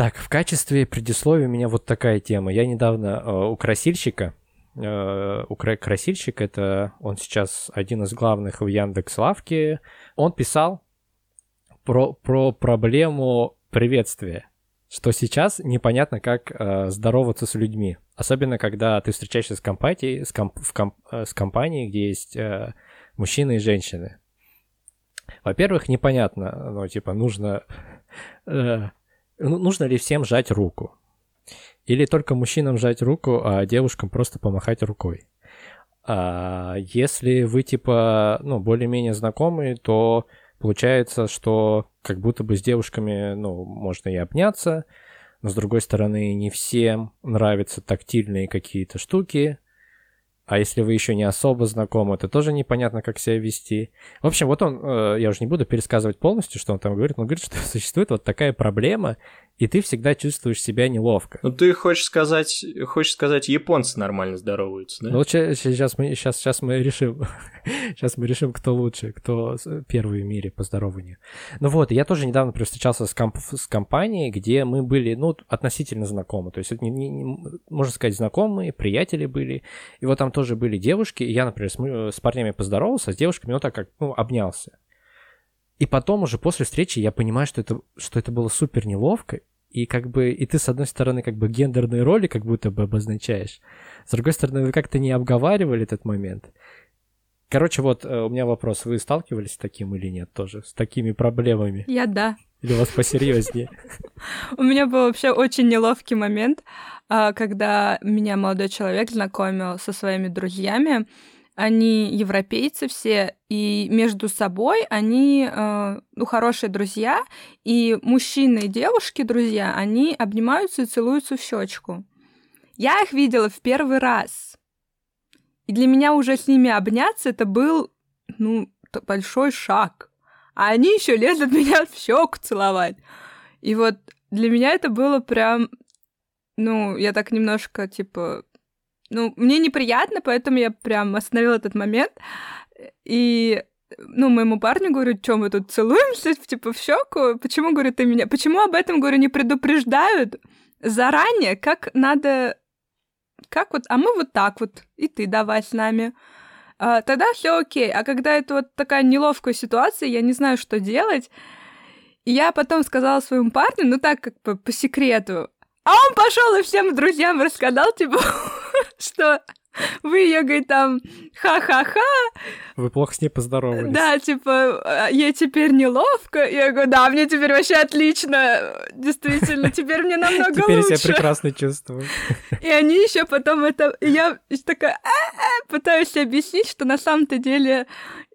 Так, в качестве предисловия у меня вот такая тема. Я недавно э, у красильщика, э, у кра- красильщик, это он сейчас один из главных в Яндекс Лавке, он писал про, про проблему приветствия, что сейчас непонятно, как э, здороваться с людьми. Особенно, когда ты встречаешься с компанией, с, комп, в комп, э, с компанией, где есть э, мужчины и женщины. Во-первых, непонятно, ну, типа, нужно... Э, нужно ли всем жать руку? Или только мужчинам жать руку, а девушкам просто помахать рукой? А если вы, типа, ну, более-менее знакомы, то получается, что как будто бы с девушками, ну, можно и обняться, но с другой стороны, не всем нравятся тактильные какие-то штуки, а если вы еще не особо знакомы, то тоже непонятно, как себя вести. В общем, вот он, э, я уже не буду пересказывать полностью, что он там говорит, но говорит, что существует вот такая проблема, и ты всегда чувствуешь себя неловко. Ну, ты хочешь сказать, хочешь сказать, японцы нормально здороваются, да? Ну, сейчас мы, сейчас, сейчас мы решим, сейчас мы решим, кто лучше, кто первый в мире по здорованию. Ну вот, я тоже недавно встречался с, комп, с компанией, где мы были, ну, относительно знакомы, то есть, не, не, не, можно сказать, знакомые, приятели были, и вот там тоже были девушки, и я, например, с, с парнями поздоровался, а с девушками, ну, так как, ну, обнялся. И потом уже после встречи я понимаю, что это, что это было супер неловко, и как бы, и ты с одной стороны как бы гендерные роли как будто бы обозначаешь, с другой стороны вы как-то не обговаривали этот момент. Короче, вот э, у меня вопрос, вы сталкивались с таким или нет тоже, с такими проблемами? Я да. Или у вас посерьезнее? У меня был вообще очень неловкий момент, а, когда меня молодой человек знакомил со своими друзьями, они европейцы все, и между собой они, э, ну, хорошие друзья, и мужчины и девушки, друзья, они обнимаются и целуются в щечку. Я их видела в первый раз. И для меня уже с ними обняться это был, ну, большой шаг. А они еще лезут меня в щеку целовать. И вот для меня это было прям, ну, я так немножко, типа, ну, мне неприятно, поэтому я прям остановила этот момент. И ну, моему парню говорю, что мы тут целуемся, типа, в щеку. Почему, говорю, ты меня... Почему об этом, говорю, не предупреждают заранее, как надо... Как вот... А мы вот так вот, и ты давай с нами. А, тогда все окей. А когда это вот такая неловкая ситуация, я не знаю, что делать. И я потом сказала своему парню, ну так, как бы по секрету, а он пошел и всем друзьям рассказал, типа, что вы ее, говорит, там, ха-ха-ха. Вы плохо с ней поздоровались. Да, типа, «А, ей теперь неловко. Я говорю, да, мне теперь вообще отлично. Действительно, теперь мне намного теперь лучше. Теперь себя прекрасно чувствую. И они еще потом это... Я такая «А-а-а", пытаюсь объяснить, что на самом-то деле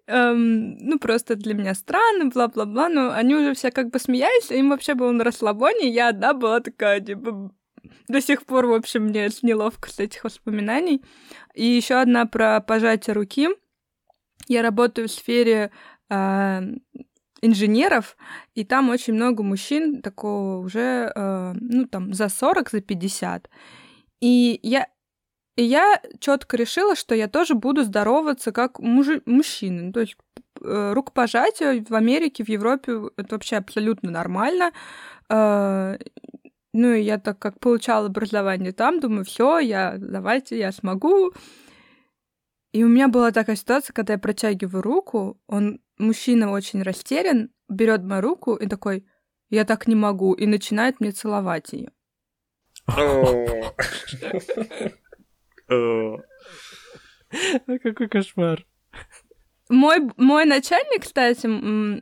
эм, ну, просто для меня странно, бла-бла-бла, но они уже все как бы смеялись, им вообще было на расслабоне, я одна была такая, типа, до сих пор, в общем, мне неловко с этих воспоминаний. И еще одна про пожатие руки. Я работаю в сфере э, инженеров, и там очень много мужчин такого уже, э, ну, там, за 40, за 50. И я и я четко решила, что я тоже буду здороваться как муж... мужчина. То есть э, рукопожатие в Америке, в Европе это вообще абсолютно нормально. Э, ну и я так как получала образование там, думаю, все, я давайте, я смогу. И у меня была такая ситуация, когда я протягиваю руку, он, мужчина очень растерян, берет мою руку и такой, я так не могу, и начинает мне целовать ее. Какой кошмар. Мой, мой начальник, кстати,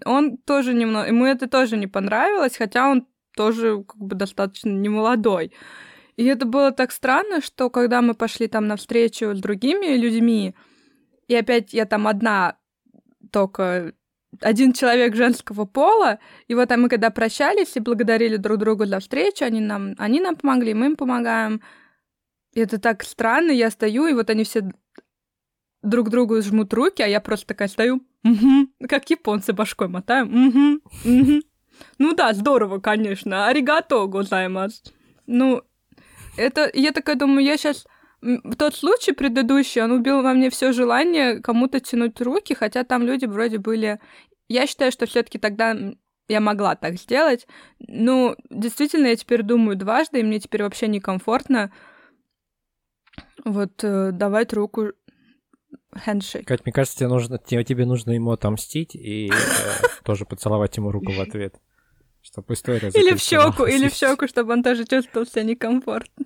он тоже немного... Ему это тоже не понравилось, хотя он тоже как бы достаточно немолодой. И это было так странно, что когда мы пошли там на встречу с другими людьми, и опять я там одна только один человек женского пола, и вот там мы когда прощались и благодарили друг друга за встречу, они нам, они нам помогли, мы им помогаем, и это так странно, я стою, и вот они все друг другу жмут руки, а я просто такая стою, угу, как японцы башкой мотаю, угу, угу. Ну да, здорово, конечно, аригато гозаймас. Ну, это, я такая думаю, я сейчас... Тот случай предыдущий, он убил во мне все желание кому-то тянуть руки, хотя там люди вроде были... Я считаю, что все таки тогда я могла так сделать. Ну, действительно, я теперь думаю дважды, и мне теперь вообще некомфортно вот э, давать руку хендшейк. Кать, мне кажется, тебе нужно, тебе нужно ему отомстить и э, тоже поцеловать ему руку в ответ. Чтобы история Или в щеку, или в щеку, чтобы он тоже чувствовал себя некомфортно.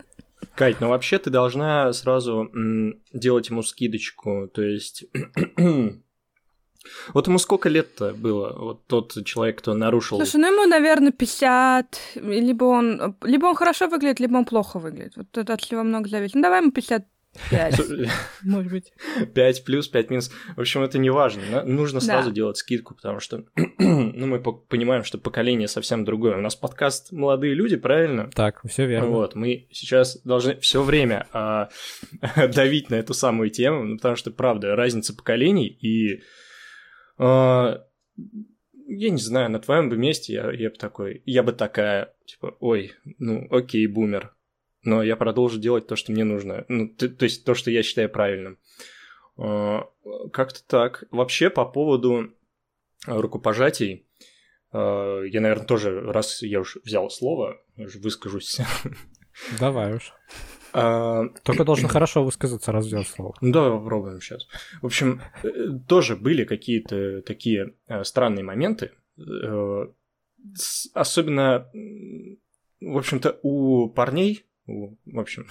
Кать, ну вообще ты должна сразу м, делать ему скидочку, то есть... Вот ему сколько лет-то было, вот тот человек, кто нарушил... Слушай, ну ему, наверное, 50, либо он, либо он хорошо выглядит, либо он плохо выглядит. Вот это от чего много зависит. Ну давай ему 50 Пять, может быть. Пять плюс, пять минус. В общем, это не важно. Нужно сразу да. делать скидку, потому что ну, мы понимаем, что поколение совсем другое. У нас подкаст «Молодые люди», правильно? Так, все верно. Вот, мы сейчас должны все время а, давить на эту самую тему, ну, потому что, правда, разница поколений и... А, я не знаю, на твоем бы месте я, я бы такой, я бы такая, типа, ой, ну окей, бумер, но я продолжу делать то, что мне нужно. Ну, то, то есть то, что я считаю правильным. А, как-то так. Вообще, по поводу рукопожатий, а, я, наверное, тоже, раз я уж взял слово, выскажусь. Давай уж. А... Только должен хорошо высказаться, раз взял слово. Ну, давай попробуем сейчас. В общем, э, тоже были какие-то такие э, странные моменты. Э, особенно, в общем-то, у парней в общем,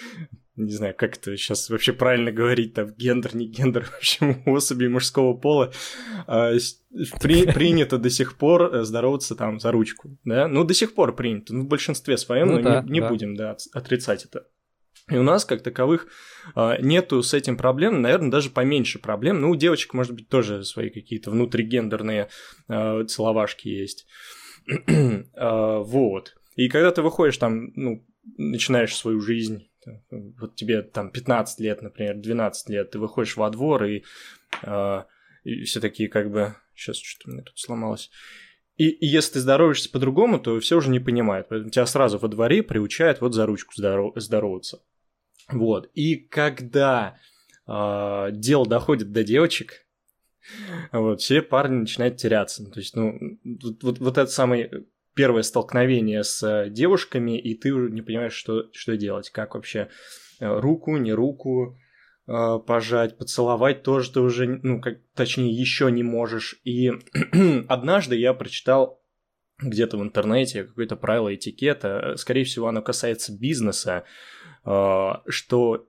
не знаю, как это сейчас вообще правильно говорить, там, гендер, не гендер, в общем, у особей мужского пола а, при, принято до сих пор э, здороваться там за ручку, да, ну, до сих пор принято, ну, в большинстве своем, ну, но да, не, не да. будем, да, отрицать это. И у нас, как таковых, а, нету с этим проблем, наверное, даже поменьше проблем. Ну, у девочек, может быть, тоже свои какие-то внутригендерные э, целовашки есть. вот. И когда ты выходишь там, ну, начинаешь свою жизнь, вот тебе там 15 лет, например, 12 лет, ты выходишь во двор, и, э, и все такие как бы... Сейчас что-то у меня тут сломалось. И, и если ты здороваешься по-другому, то все уже не понимают. Поэтому тебя сразу во дворе приучают вот за ручку здоров... здороваться. Вот. И когда э, дело доходит до девочек, вот, все парни начинают теряться. То есть, ну, вот, вот, вот этот самый первое столкновение с э, девушками, и ты уже не понимаешь, что, что делать, как вообще э, руку, не руку э, пожать, поцеловать тоже ты уже, ну, как, точнее, еще не можешь. И однажды я прочитал где-то в интернете какое-то правило этикета, скорее всего, оно касается бизнеса, что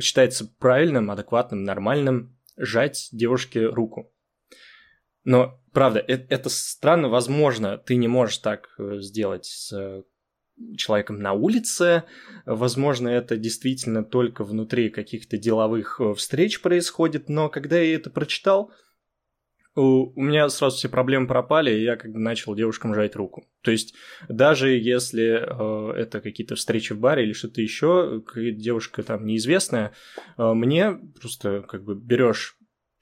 считается правильным, адекватным, нормальным жать девушке руку. Но, правда, это, это странно, возможно, ты не можешь так э, сделать с э, человеком на улице. Возможно, это действительно только внутри каких-то деловых э, встреч происходит, но когда я это прочитал, у, меня сразу все проблемы пропали, и я как бы начал девушкам жать руку. То есть даже если э, это какие-то встречи в баре или что-то еще, девушка там неизвестная, э, мне просто как бы берешь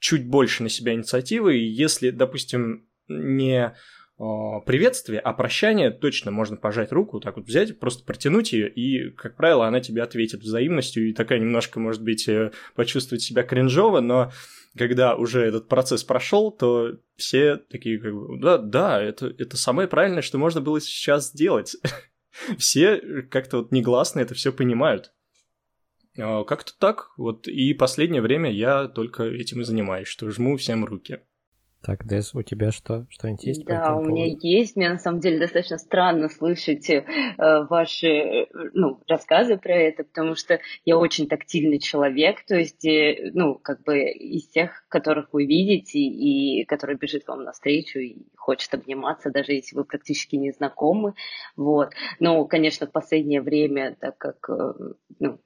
чуть больше на себя инициативы, и если, допустим, не а, приветствие, а прощание, точно можно пожать руку, так вот взять, просто протянуть ее, и, как правило, она тебе ответит взаимностью, и такая немножко, может быть, э, почувствовать себя кринжово, но когда уже этот процесс прошел, то все такие, как бы, да, да, это, это самое правильное, что можно было сейчас сделать. все как-то вот негласно это все понимают. А, как-то так. Вот и последнее время я только этим и занимаюсь, что жму всем руки. Так, Дез, у тебя что? Что-нибудь есть? Да, у меня есть. Мне на самом деле достаточно странно слышать э, ваши э, ну, рассказы про это, потому что я очень тактильный человек, то есть, э, ну, как бы из тех, которых вы видите и который бежит вам навстречу и хочет обниматься, даже если вы практически не знакомы. Вот. Но, конечно, в последнее время, так как э, ну,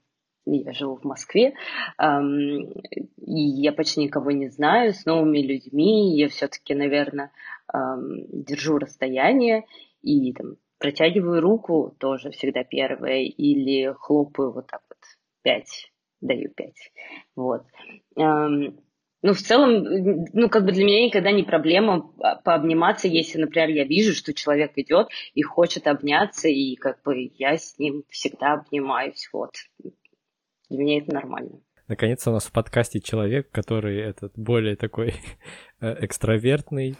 я живу в Москве, и я почти никого не знаю, с новыми людьми я все-таки, наверное, держу расстояние и там, протягиваю руку тоже всегда первое, или хлопаю вот так вот пять, даю пять. Вот. Ну, в целом, ну, как бы для меня никогда не проблема пообниматься, если, например, я вижу, что человек идет и хочет обняться, и как бы я с ним всегда обнимаюсь, вот. Для меня это нормально. Наконец-то у нас в подкасте человек, который этот более такой э, экстравертный,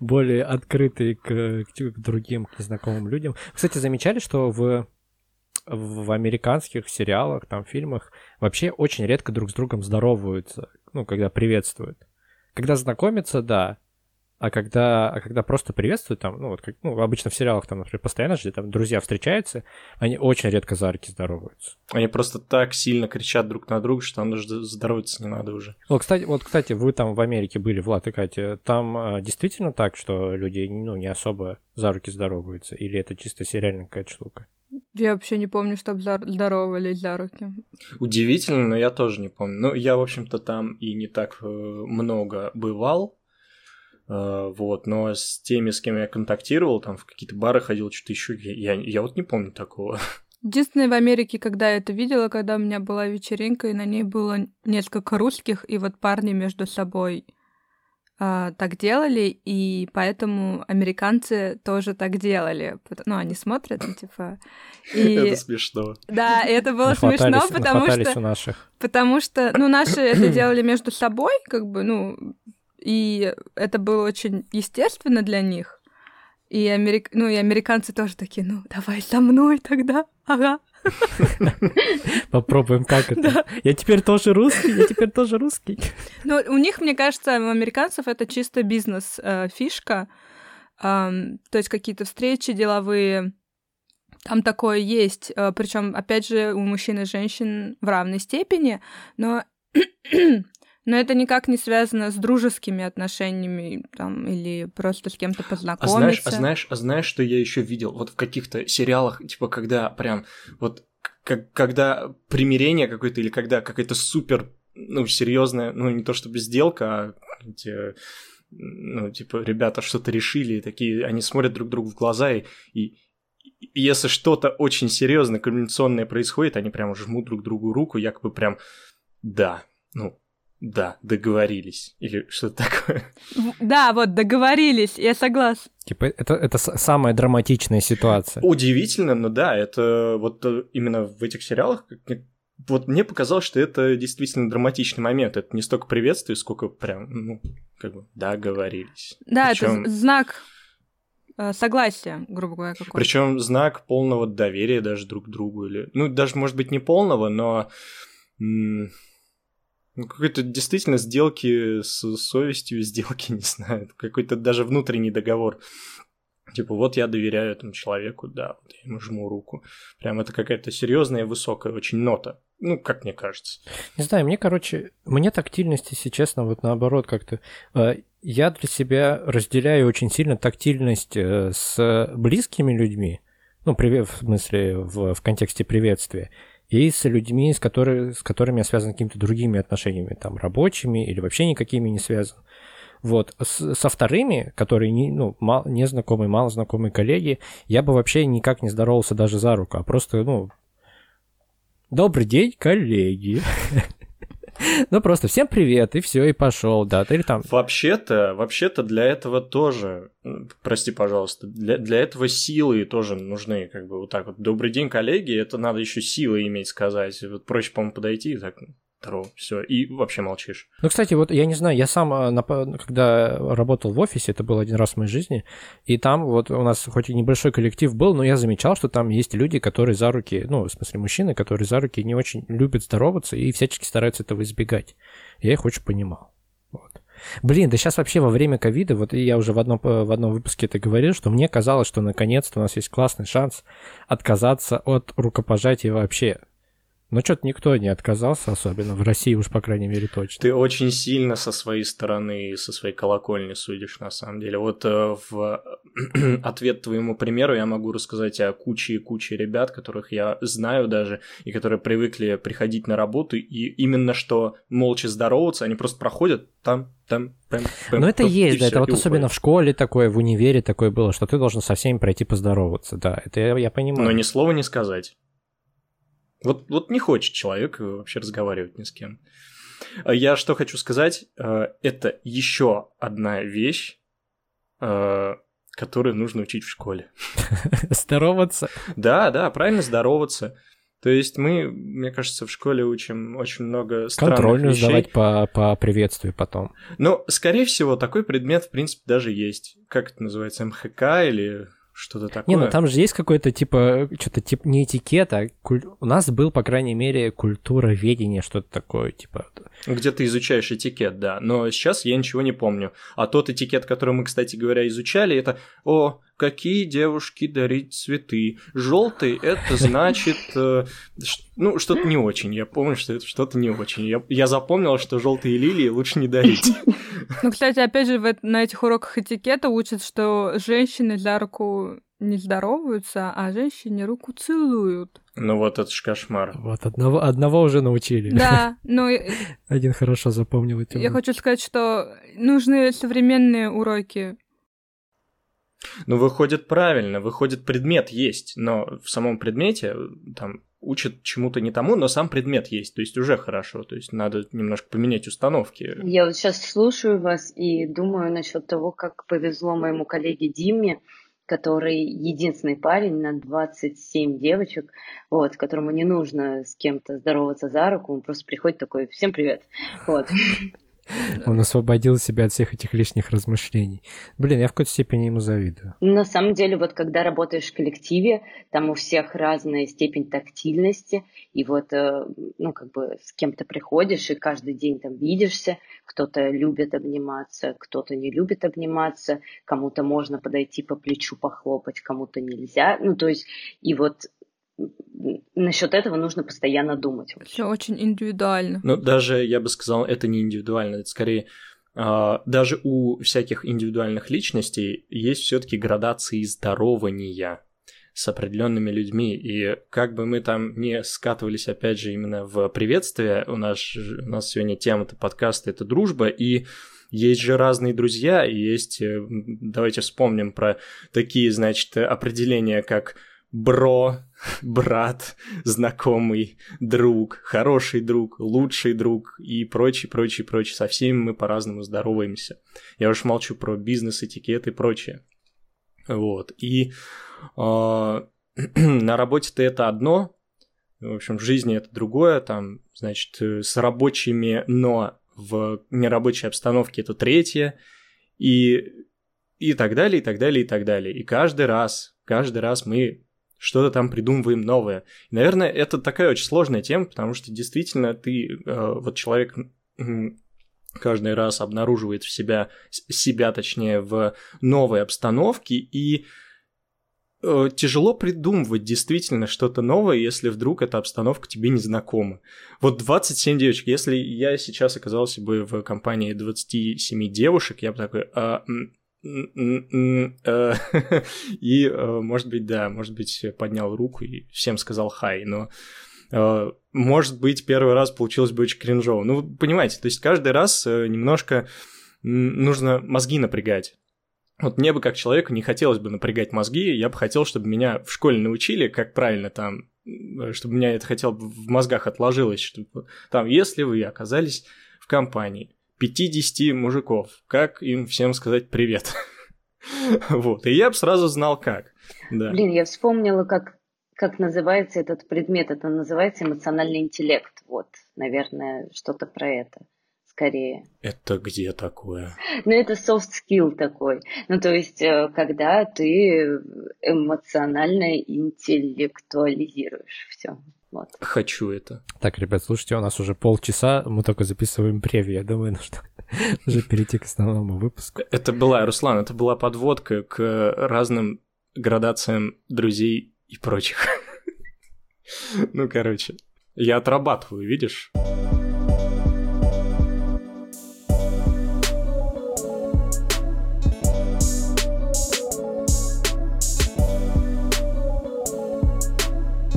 более открытые к, к другим, к незнакомым людям. Кстати, замечали, что в в американских сериалах, там, фильмах вообще очень редко друг с другом здороваются, ну, когда приветствуют. Когда знакомятся, да, а когда, а когда просто приветствуют, там, ну, вот, как, ну, обычно в сериалах, там, например, постоянно же там друзья встречаются, они очень редко за руки здороваются. Они просто так сильно кричат друг на друга, что там даже здороваться не надо уже. Вот, кстати, вот, кстати, вы там в Америке были, Влад и Катя, там а, действительно так, что люди, ну, не особо за руки здороваются, или это чисто сериальная какая-то штука? Я вообще не помню, чтобы здоровались за руки. Удивительно, но я тоже не помню. Ну, я, в общем-то, там и не так э, много бывал, вот, но с теми, с кем я контактировал, там в какие-то бары ходил, что-то еще, я, я, я вот не помню такого. Единственное в Америке, когда я это видела, когда у меня была вечеринка, и на ней было несколько русских, и вот парни между собой а, так делали, и поэтому американцы тоже так делали. Ну, они смотрят, ну, типа... И... Это смешно. Да, это было смешно, потому что... у наших. Потому что, ну, наши это делали между собой, как бы, ну, и это было очень естественно для них. И, америк... ну, и американцы тоже такие, ну, давай со мной тогда, ага. Попробуем, как это. Я теперь тоже русский, я теперь тоже русский. Ну, у них, мне кажется, у американцев это чисто бизнес-фишка. Э, то есть какие-то встречи деловые, там такое есть. Э, Причем, опять же, у мужчин и женщин в равной степени, но но это никак не связано с дружескими отношениями там, или просто с кем-то познакомиться. А знаешь, а знаешь, а знаешь, что я еще видел? Вот в каких-то сериалах, типа, когда прям вот как, когда примирение какое-то или когда какая-то супер, ну, серьезная, ну, не то чтобы сделка, а эти, ну, типа, ребята что-то решили, такие, они смотрят друг другу в глаза, и, и, и если что-то очень серьезное, комбинационное происходит, они прям жмут друг другу руку, якобы прям, да, ну, да, договорились. Или что-то такое. Да, вот, договорились, я согласна. Типа, это, это самая драматичная ситуация. Удивительно, но да, это вот э, именно в этих сериалах, вот мне показалось, что это действительно драматичный момент. Это не столько приветствие, сколько прям, ну, как бы, договорились. Да, Причём... это знак э, согласия, грубо говоря, какой Причем знак полного доверия даже друг к другу. Или, ну, даже, может быть, не полного, но ну, какой-то действительно сделки с совестью, сделки, не знаю, какой-то даже внутренний договор. Типа, вот я доверяю этому человеку, да, вот я ему жму руку. Прям это какая-то серьезная, высокая очень нота. Ну, как мне кажется. Не знаю, мне, короче, мне тактильность, если честно, вот наоборот как-то... Э, я для себя разделяю очень сильно тактильность э, с близкими людьми, ну, в смысле, в, в контексте приветствия, и с людьми, с, которые, с которыми я связан какими-то другими отношениями, там, рабочими или вообще никакими не связан. Вот. С, со вторыми, которые не, ну, мал, незнакомые, малознакомые коллеги, я бы вообще никак не здоровался даже за руку, а просто, ну, добрый день, коллеги. Ну, просто всем привет, и все, и пошел, да, или там... Вообще-то, вообще-то для этого тоже, прости, пожалуйста, для, для этого силы тоже нужны, как бы вот так вот. Добрый день, коллеги, это надо еще силы иметь сказать. Вот проще, по-моему, подойти и так, Таро, все, и вообще молчишь. Ну, кстати, вот я не знаю, я сам, а, когда работал в офисе, это был один раз в моей жизни, и там вот у нас хоть и небольшой коллектив был, но я замечал, что там есть люди, которые за руки, ну, в смысле мужчины, которые за руки не очень любят здороваться и всячески стараются этого избегать. Я их очень понимал. Вот. Блин, да сейчас вообще во время ковида, вот я уже в одном, в одном выпуске это говорил, что мне казалось, что наконец-то у нас есть классный шанс отказаться от рукопожатия вообще. Но что-то никто не отказался, особенно в России уж, по крайней мере, точно. Ты очень сильно со своей стороны, со своей колокольни судишь, на самом деле. Вот э, в ответ твоему примеру я могу рассказать о куче и куче ребят, которых я знаю даже, и которые привыкли приходить на работу, и именно что молча здороваться, они просто проходят там, там, там, там. Ну это есть, да, это вот особенно в школе такое, в универе такое было, что ты должен со всеми пройти поздороваться, да, это я, я понимаю. Но ни слова не сказать. Вот, вот не хочет человек вообще разговаривать ни с кем. А я что хочу сказать, э, это еще одна вещь, э, которую нужно учить в школе. Здороваться? Да, да, правильно здороваться. То есть мы, мне кажется, в школе учим очень много странных Контрольную вещей. сдавать по, по приветствию потом. Но, скорее всего, такой предмет, в принципе, даже есть. Как это называется, МХК или что-то такое? Не, ну там же есть какой-то типа, что-то типа не этикет, а куль- у нас был, по крайней мере, культура ведения, что-то такое, типа. Где ты изучаешь этикет, да. Но сейчас я ничего не помню. А тот этикет, который мы, кстати говоря, изучали, это «О, какие девушки дарить цветы? Желтый – это значит, э, ш- ну, что-то не очень. Я помню, что это что-то не очень. Я, я запомнил, что желтые лилии лучше не дарить. Ну, кстати, опять же, в на этих уроках этикета учат, что женщины за руку не здороваются, а женщине руку целуют. Ну вот это ж кошмар. Вот одного, одного уже научили. Да, ну Один хорошо запомнил эти я хочу сказать, что нужны современные уроки. Ну, выходит правильно, выходит предмет есть, но в самом предмете э, там учат чему-то не тому, но сам предмет есть, то есть уже хорошо, то есть надо немножко поменять установки. Я вот сейчас слушаю вас и думаю насчет того, как повезло моему коллеге Диме, который единственный парень на 27 девочек, вот, которому не нужно с кем-то здороваться за руку, он просто приходит такой, всем привет, вот. Он освободил себя от всех этих лишних размышлений. Блин, я в какой-то степени ему завидую. На самом деле, вот когда работаешь в коллективе, там у всех разная степень тактильности, и вот, э, ну, как бы с кем то приходишь, и каждый день там видишься, кто-то любит обниматься, кто-то не любит обниматься, кому-то можно подойти по плечу похлопать, кому-то нельзя, ну, то есть, и вот насчет этого нужно постоянно думать. Все очень индивидуально. Ну, даже, я бы сказал, это не индивидуально, это скорее... а, даже у всяких индивидуальных личностей есть все-таки градации здорования с определенными людьми. И как бы мы там не скатывались, опять же, именно в приветствие, у нас, у нас сегодня тема-то подкаста — это дружба, и есть же разные друзья, и есть... э, Давайте вспомним про такие, значит, определения, как бро, брат, знакомый, друг, хороший друг, лучший друг и прочее, прочее, прочее. Со всеми мы по-разному здороваемся. Я уж молчу про бизнес, этикет и прочее. Вот. И а, на работе-то это одно, в общем, в жизни это другое, там, значит, э, с рабочими, но в нерабочей обстановке это третье, и, и так далее, и так далее, и так далее. И каждый раз, каждый раз мы что-то там придумываем новое. И, наверное, это такая очень сложная тема, потому что действительно ты, э, вот человек каждый раз обнаруживает в себя, себя точнее, в новой обстановке, и э, тяжело придумывать действительно что-то новое, если вдруг эта обстановка тебе не знакома. Вот 27 девочек, если я сейчас оказался бы в компании 27 девушек, я бы такой... «А, м, м, м, м, э», И, э, может быть, да, может быть, поднял руку и всем сказал хай, но э, может быть, первый раз получилось бы очень кринжово. Ну, понимаете, то есть каждый раз э, немножко нужно мозги напрягать. Вот мне бы как человеку не хотелось бы напрягать мозги, я бы хотел, чтобы меня в школе научили, как правильно там, э, чтобы меня это хотел бы в мозгах отложилось, чтобы там, если вы оказались в компании 50 мужиков, как им всем сказать привет? Вот, и я бы сразу знал как. Да. Блин, я вспомнила, как, как называется этот предмет. Это называется эмоциональный интеллект. Вот, наверное, что-то про это скорее. Это где такое? Ну, это soft skill такой. Ну, то есть, э, когда ты эмоционально интеллектуализируешь все. Вот. Хочу это. Так, ребят, слушайте, у нас уже полчаса, мы только записываем превью. Я думаю, нужно уже перейти к основному выпуску. Это была, Руслан, это была подводка к разным градациям друзей и прочих. Ну, короче, я отрабатываю, видишь?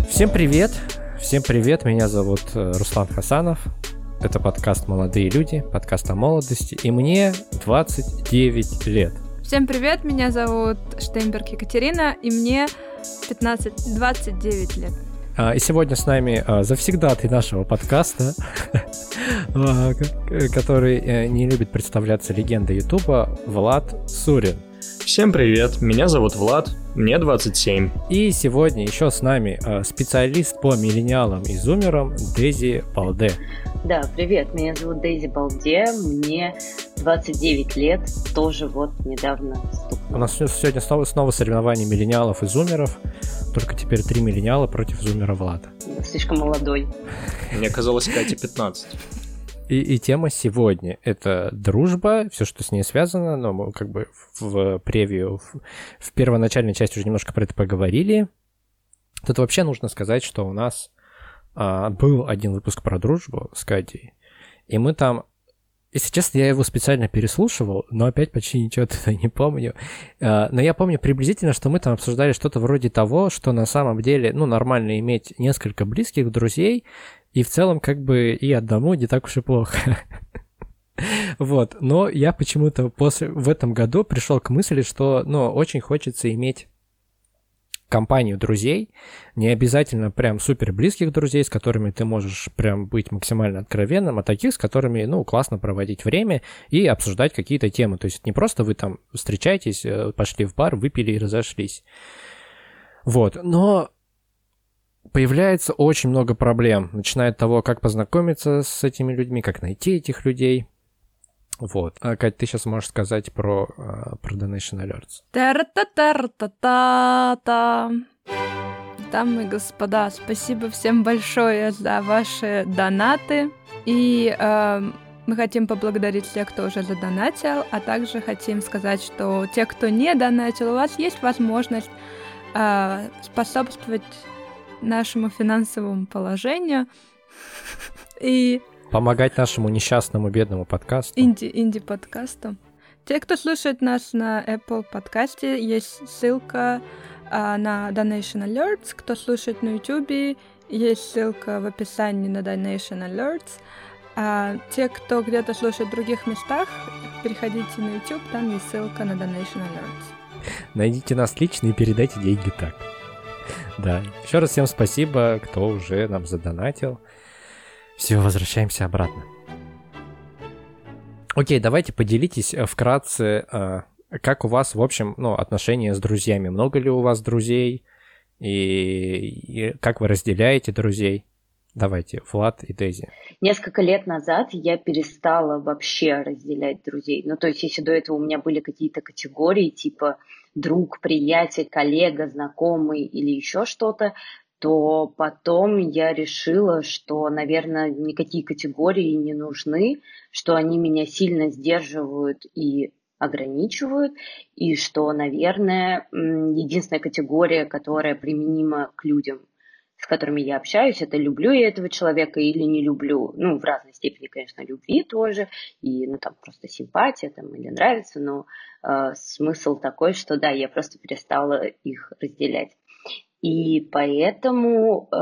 Всем привет! Всем привет! Меня зовут э, Руслан Хасанов. Это подкаст «Молодые люди», подкаст о молодости, и мне 29 лет. Всем привет, меня зовут Штейнберг Екатерина, и мне 15, 29 лет. А, И сегодня с нами а, завсегдатый нашего подкаста, а, который э, не любит представляться легендой Ютуба, Влад Сурин. Всем привет, меня зовут Влад, мне 27. И сегодня еще с нами э, специалист по миллениалам и зумерам Дейзи Балде. Да, привет, меня зовут Дейзи Балде, мне 29 лет, тоже вот недавно стукнуло. У нас сегодня снова, снова соревнования миллениалов и зумеров, только теперь три миллениала против зумера Влада. Слишком молодой. Мне казалось, Кате 15. И, и тема сегодня — это дружба, все, что с ней связано, но мы как бы в превью, в, в первоначальной части уже немножко про это поговорили. Тут вообще нужно сказать, что у нас а, был один выпуск про дружбу с Катей, и мы там если честно, я его специально переслушивал, но опять почти ничего туда не помню. А, но я помню приблизительно, что мы там обсуждали что-то вроде того, что на самом деле, ну, нормально иметь несколько близких друзей, и в целом как бы и одному не так уж и плохо. Вот, но я почему-то после в этом году пришел к мысли, что, ну, очень хочется иметь компанию друзей, не обязательно прям супер близких друзей, с которыми ты можешь прям быть максимально откровенным, а таких, с которыми, ну, классно проводить время и обсуждать какие-то темы. То есть не просто вы там встречаетесь, э, пошли в бар, выпили и разошлись. Вот, но появляется очень много проблем, начиная от того, как познакомиться с этими людьми, как найти этих людей, вот. А, Кать, ты сейчас можешь сказать про, а, про Donation Alerts. Та-та-та-та-та. Дамы и господа, спасибо всем большое за ваши донаты. И э, мы хотим поблагодарить тех, кто уже задонатил, а также хотим сказать, что те, кто не донатил, у вас есть возможность э, способствовать нашему финансовому положению. И Помогать нашему несчастному бедному подкасту. Инди, инди-подкасту. Те, кто слушает нас на Apple подкасте, есть ссылка а, на Donation Alerts. Кто слушает на YouTube, есть ссылка в описании на Donation Alerts. А те, кто где-то слушает в других местах, переходите на YouTube, там есть ссылка на Donation Alerts. Найдите нас лично и передайте деньги так. Да. Еще раз всем спасибо, кто уже нам задонатил. Все, возвращаемся обратно. Окей, давайте поделитесь э, вкратце, э, как у вас, в общем, ну, отношения с друзьями. Много ли у вас друзей? И, и как вы разделяете друзей? Давайте, Влад и Дейзи. Несколько лет назад я перестала вообще разделять друзей. Ну, то есть, если до этого у меня были какие-то категории, типа друг, приятель, коллега, знакомый или еще что-то, то потом я решила, что, наверное, никакие категории не нужны, что они меня сильно сдерживают и ограничивают, и что, наверное, единственная категория, которая применима к людям, с которыми я общаюсь, это люблю я этого человека или не люблю. Ну, в разной степени, конечно, любви тоже, и, ну, там, просто симпатия, там, или нравится, но э, смысл такой, что, да, я просто перестала их разделять. И поэтому э,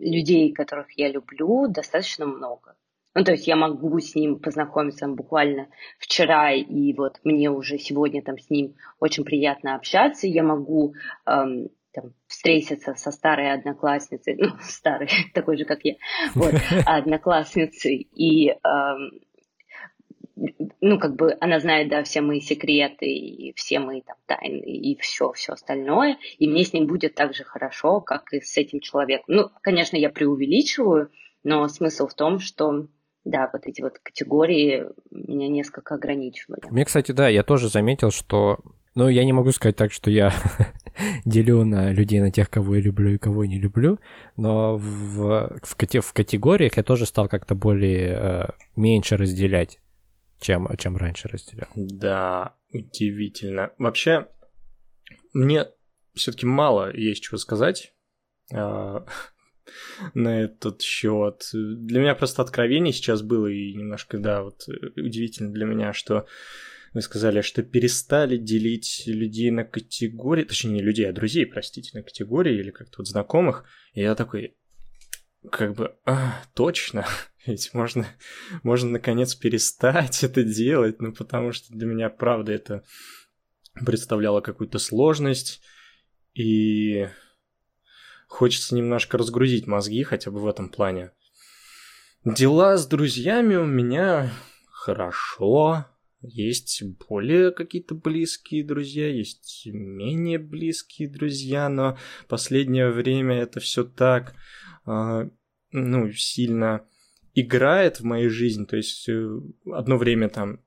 людей, которых я люблю, достаточно много. Ну, то есть я могу с ним познакомиться буквально вчера, и вот мне уже сегодня там с ним очень приятно общаться. Я могу эм, там, встретиться со старой одноклассницей, ну, старой, такой же, как я, вот, одноклассницей, и эм, ну, как бы она знает, да, все мои секреты и все мои там тайны и все, все остальное, и мне с ним будет так же хорошо, как и с этим человеком. Ну, конечно, я преувеличиваю, но смысл в том, что да, вот эти вот категории меня несколько ограничивали. Мне, кстати, да, я тоже заметил, что ну, я не могу сказать так, что я делю на людей на тех, кого я люблю и кого не люблю, но в, в, в категориях я тоже стал как-то более э, меньше разделять чем, чем раньше разделял. Да, удивительно. Вообще, мне все-таки мало есть чего сказать э, на этот счет. Для меня просто откровение сейчас было и немножко, да, вот удивительно для меня, что вы сказали, что перестали делить людей на категории, точнее, не людей, а друзей, простите, на категории или как-то вот знакомых. И я такой, как бы, а, точно, ведь можно, можно наконец перестать это делать, ну потому что для меня, правда, это представляло какую-то сложность, и хочется немножко разгрузить мозги хотя бы в этом плане. Дела с друзьями у меня хорошо, есть более какие-то близкие друзья, есть менее близкие друзья, но последнее время это все так, э, ну, сильно играет в мою жизнь. То есть э, одно время там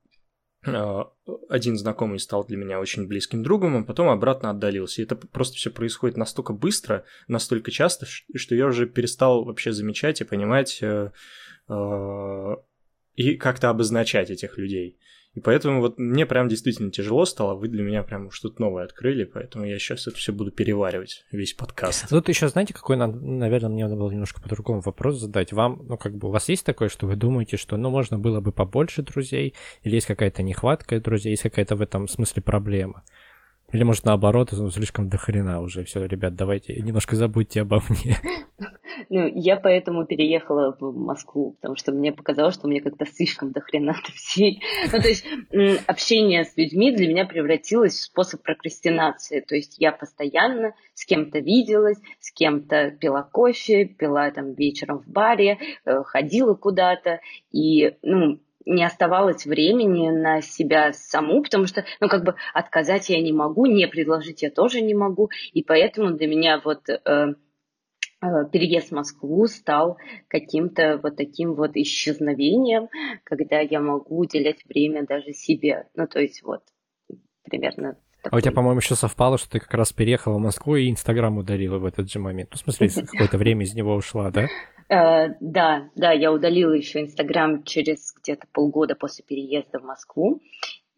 э, один знакомый стал для меня очень близким другом, а потом обратно отдалился. И это просто все происходит настолько быстро, настолько часто, что я уже перестал вообще замечать и понимать э, и как-то обозначать этих людей. И поэтому вот мне прям действительно тяжело стало, вы для меня прям что-то новое открыли, поэтому я сейчас это все буду переваривать, весь подкаст. Тут еще, знаете, какой, наверное, мне надо было немножко по-другому вопрос задать. Вам, ну, как бы, у вас есть такое, что вы думаете, что, ну, можно было бы побольше друзей, или есть какая-то нехватка друзей, есть какая-то в этом смысле проблема? Или, может, наоборот, ну, слишком дохрена уже. Все, ребят, давайте немножко забудьте обо мне. Ну, я поэтому переехала в Москву, потому что мне показалось, что мне как-то слишком дохрена всей. Ну, то есть общение с людьми для меня превратилось в способ прокрастинации. То есть я постоянно с кем-то виделась, с кем-то пила кофе, пила там вечером в баре, э, ходила куда-то. И, ну, не оставалось времени на себя саму, потому что, ну, как бы отказать я не могу, не предложить я тоже не могу, и поэтому для меня вот э, переезд в Москву стал каким-то вот таким вот исчезновением, когда я могу уделять время даже себе. Ну, то есть вот примерно такой. А у тебя, по-моему, еще совпало, что ты как раз переехала в Москву и Инстаграм удалила в этот же момент. Ну, в смысле, какое-то время из него ушла, да? Э, да, да, я удалила еще Инстаграм через где-то полгода после переезда в Москву.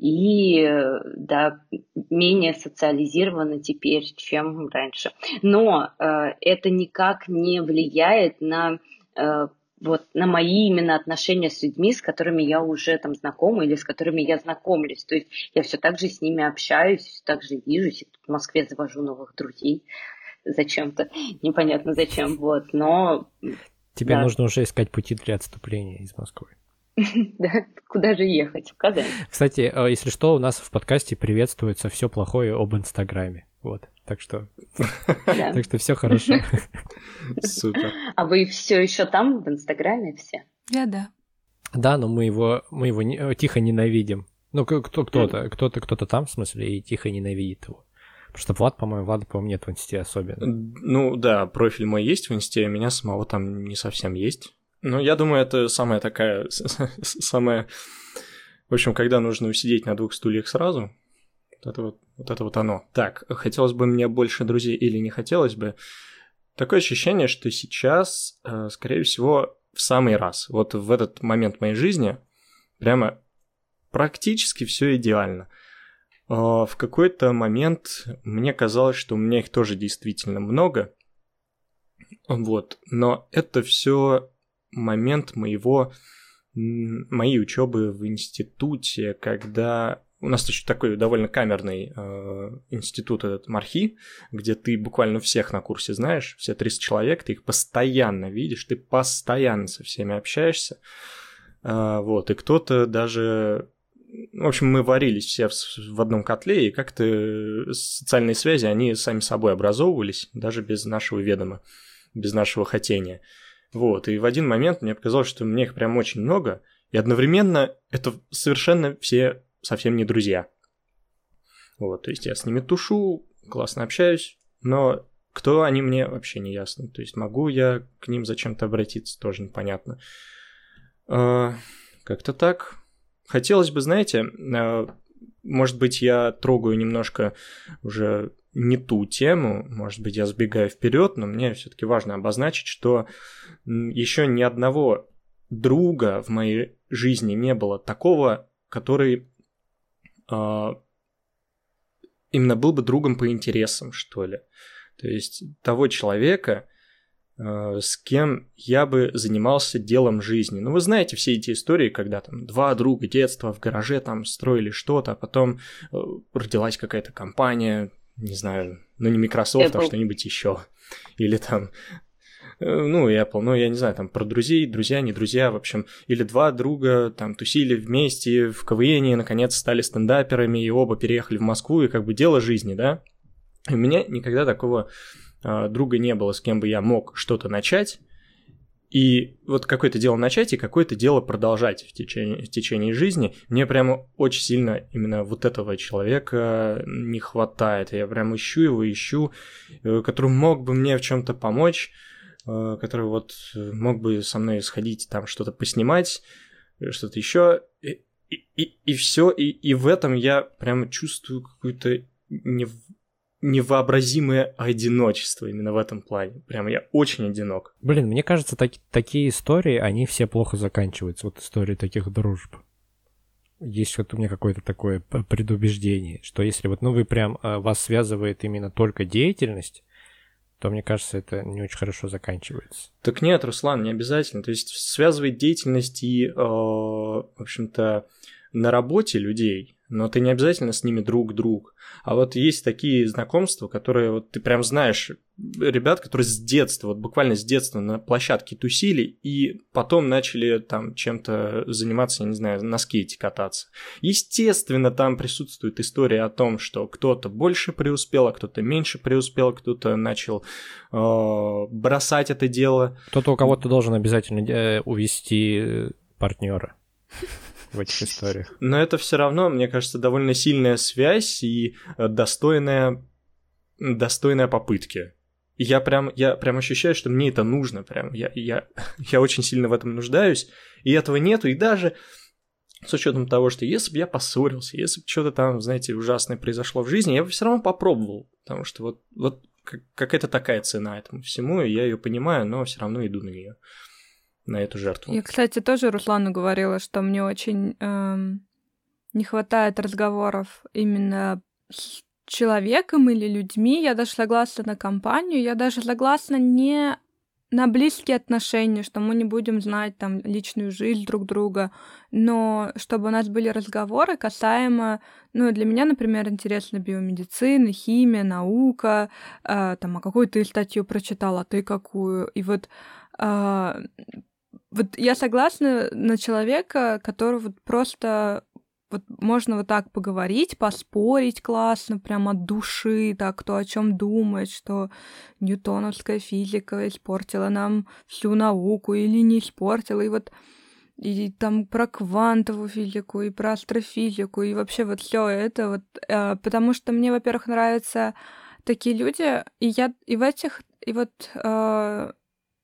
И, да, менее социализирована теперь, чем раньше. Но э, это никак не влияет на э, вот на мои именно отношения с людьми, с которыми я уже там знакома или с которыми я знакомлюсь. То есть я все так же с ними общаюсь, все так же вижусь. В Москве завожу новых друзей зачем-то, непонятно зачем, вот, но... Тебе да. нужно уже искать пути для отступления из Москвы. Да, куда же ехать? В Казань. Кстати, э, если что, у нас в подкасте приветствуется все плохое об Инстаграме. Вот. Так что, так что все хорошо. Супер. А вы все еще там в Инстаграме все? Я да. Да, но мы его, мы его не, э, тихо ненавидим. Ну, кто, кто-то, кто-то, кто-то там, в смысле, и тихо ненавидит его. Потому что Влад, по-моему, Влада, по-моему, нет в инсте особенно. Ну да, профиль мой есть в инсте, а меня самого там не совсем есть. Ну, я думаю, это самая такая, самая... В общем, когда нужно усидеть на двух стульях сразу, вот это вот, вот это вот оно. Так, хотелось бы мне больше друзей или не хотелось бы? Такое ощущение, что сейчас, э, скорее всего, в самый раз. Вот в этот момент моей жизни прямо практически все идеально. А, в какой-то момент мне казалось, что у меня их тоже действительно много. Вот. Но это все момент моего моей учебы в институте, когда у нас еще такой довольно камерный э, институт этот Мархи, где ты буквально всех на курсе знаешь, все 300 человек, ты их постоянно видишь, ты постоянно со всеми общаешься. Э, вот, и кто-то даже... В общем, мы варились все в, в одном котле, и как-то социальные связи, они сами собой образовывались, даже без нашего ведома, без нашего хотения. Вот, и в один момент мне показалось, что мне их прям очень много, и одновременно это совершенно все совсем не друзья. Вот, то есть я с ними тушу, классно общаюсь, но кто они мне вообще не ясно. То есть могу я к ним зачем-то обратиться, тоже непонятно. А, как-то так. Хотелось бы, знаете, а, может быть, я трогаю немножко уже не ту тему, может быть, я сбегаю вперед, но мне все-таки важно обозначить, что еще ни одного друга в моей жизни не было такого, который э, именно был бы другом по интересам, что ли. То есть того человека, э, с кем я бы занимался делом жизни. Ну, вы знаете все эти истории, когда там два друга детства в гараже там строили что-то, а потом э, родилась какая-то компания, не знаю, ну не Microsoft, а Apple. а что-нибудь еще. Или там Э, ну, и Apple, ну, я не знаю, там, про друзей, друзья, не друзья, в общем, или два друга там тусили вместе в КВН, и, наконец, стали стендаперами, и оба переехали в Москву, и как бы дело жизни, да? И у меня никогда такого э, друга не было, с кем бы я мог что-то начать, И вот какое-то дело начать и какое-то дело продолжать в течение, в течение жизни. Мне прямо очень сильно именно вот этого человека не хватает. Я прям ищу его, ищу, э, который мог бы мне в чем-то помочь, э, который вот мог бы со мной сходить, там что-то поснимать, что-то еще. И, и, и все. И, и в этом я прямо чувствую какую-то не, невообразимое одиночество именно в этом плане. Прям я очень одинок. Блин, мне кажется, так, такие истории, они все плохо заканчиваются. Вот истории таких дружб. Есть вот у меня какое-то такое предубеждение, что если вот, ну, вы прям, а, вас связывает именно только деятельность, то, мне кажется, это не очень хорошо заканчивается. Так нет, Руслан, не обязательно. То есть связывает деятельность и, э, в общем-то, на работе людей, но ты не обязательно с ними друг-друг. А вот есть такие знакомства, которые вот ты прям знаешь, ребят, которые с детства, вот буквально с детства на площадке тусили и потом начали там чем-то заниматься, я не знаю, на скейте кататься. Естественно, там присутствует история о том, что кто-то больше преуспел, а кто-то меньше преуспел, кто-то начал э, бросать это дело. Кто-то у кого-то должен обязательно э, увести партнера в этих историях. Но это все равно, мне кажется, довольно сильная связь и э, достойная, достойная попытки. Я прям, я прям ощущаю, что мне это нужно, прям, я, я, я очень сильно в этом нуждаюсь, и этого нету, и даже с учетом того, что если бы я поссорился, если бы что-то там, знаете, ужасное произошло в жизни, я бы все равно попробовал, потому что вот, вот какая-то такая цена этому всему, и я ее понимаю, но все равно иду на нее на эту жертву. Я, кстати, тоже Руслану говорила, что мне очень эм, не хватает разговоров именно с человеком или людьми. Я даже согласна на компанию, я даже согласна не на близкие отношения, что мы не будем знать там личную жизнь друг друга, но чтобы у нас были разговоры касаемо, ну, для меня, например, интересна биомедицина, химия, наука, э, там, а какую ты статью прочитала, а ты какую, и вот э, вот я согласна на человека, который вот просто вот можно вот так поговорить, поспорить классно, прям от души, так кто о чем думает, что ньютоновская физика испортила нам всю науку или не испортила, и вот и там про квантовую физику, и про астрофизику, и вообще вот все это вот, э, потому что мне, во-первых, нравятся такие люди, и я и в этих, и вот э,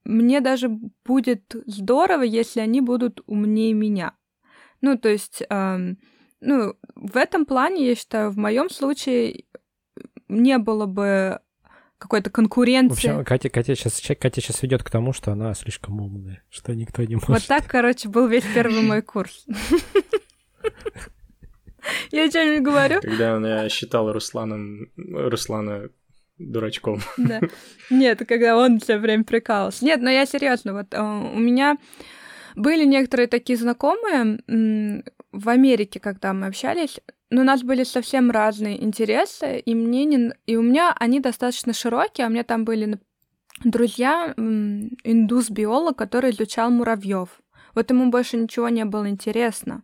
мне даже будет здорово, если они будут умнее меня. Ну, то есть, эм, ну, в этом плане, я считаю, в моем случае не было бы какой-то конкуренции. В общем, Катя, Катя, сейчас, Катя сейчас ведет к тому, что она слишком умная, что никто не может. Вот так, короче, был весь первый мой курс. Я что-нибудь говорю? Когда она считала Русланом, Руслана дурачком. Да. Нет, когда он все время прикалывался. Нет, но я серьезно, вот э, у меня были некоторые такие знакомые в Америке, когда мы общались, но у нас были совсем разные интересы, и мне не... и у меня они достаточно широкие, а у меня там были друзья, индус-биолог, который изучал муравьев. Вот ему больше ничего не было интересно.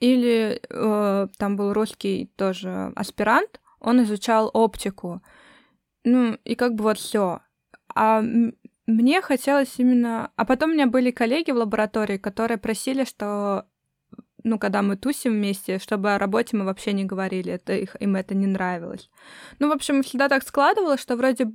Или э, там был русский тоже аспирант, он изучал оптику. Ну, и как бы вот все. А мне хотелось именно... А потом у меня были коллеги в лаборатории, которые просили, что ну, когда мы тусим вместе, чтобы о работе мы вообще не говорили, это их, им это не нравилось. Ну, в общем, всегда так складывалось, что вроде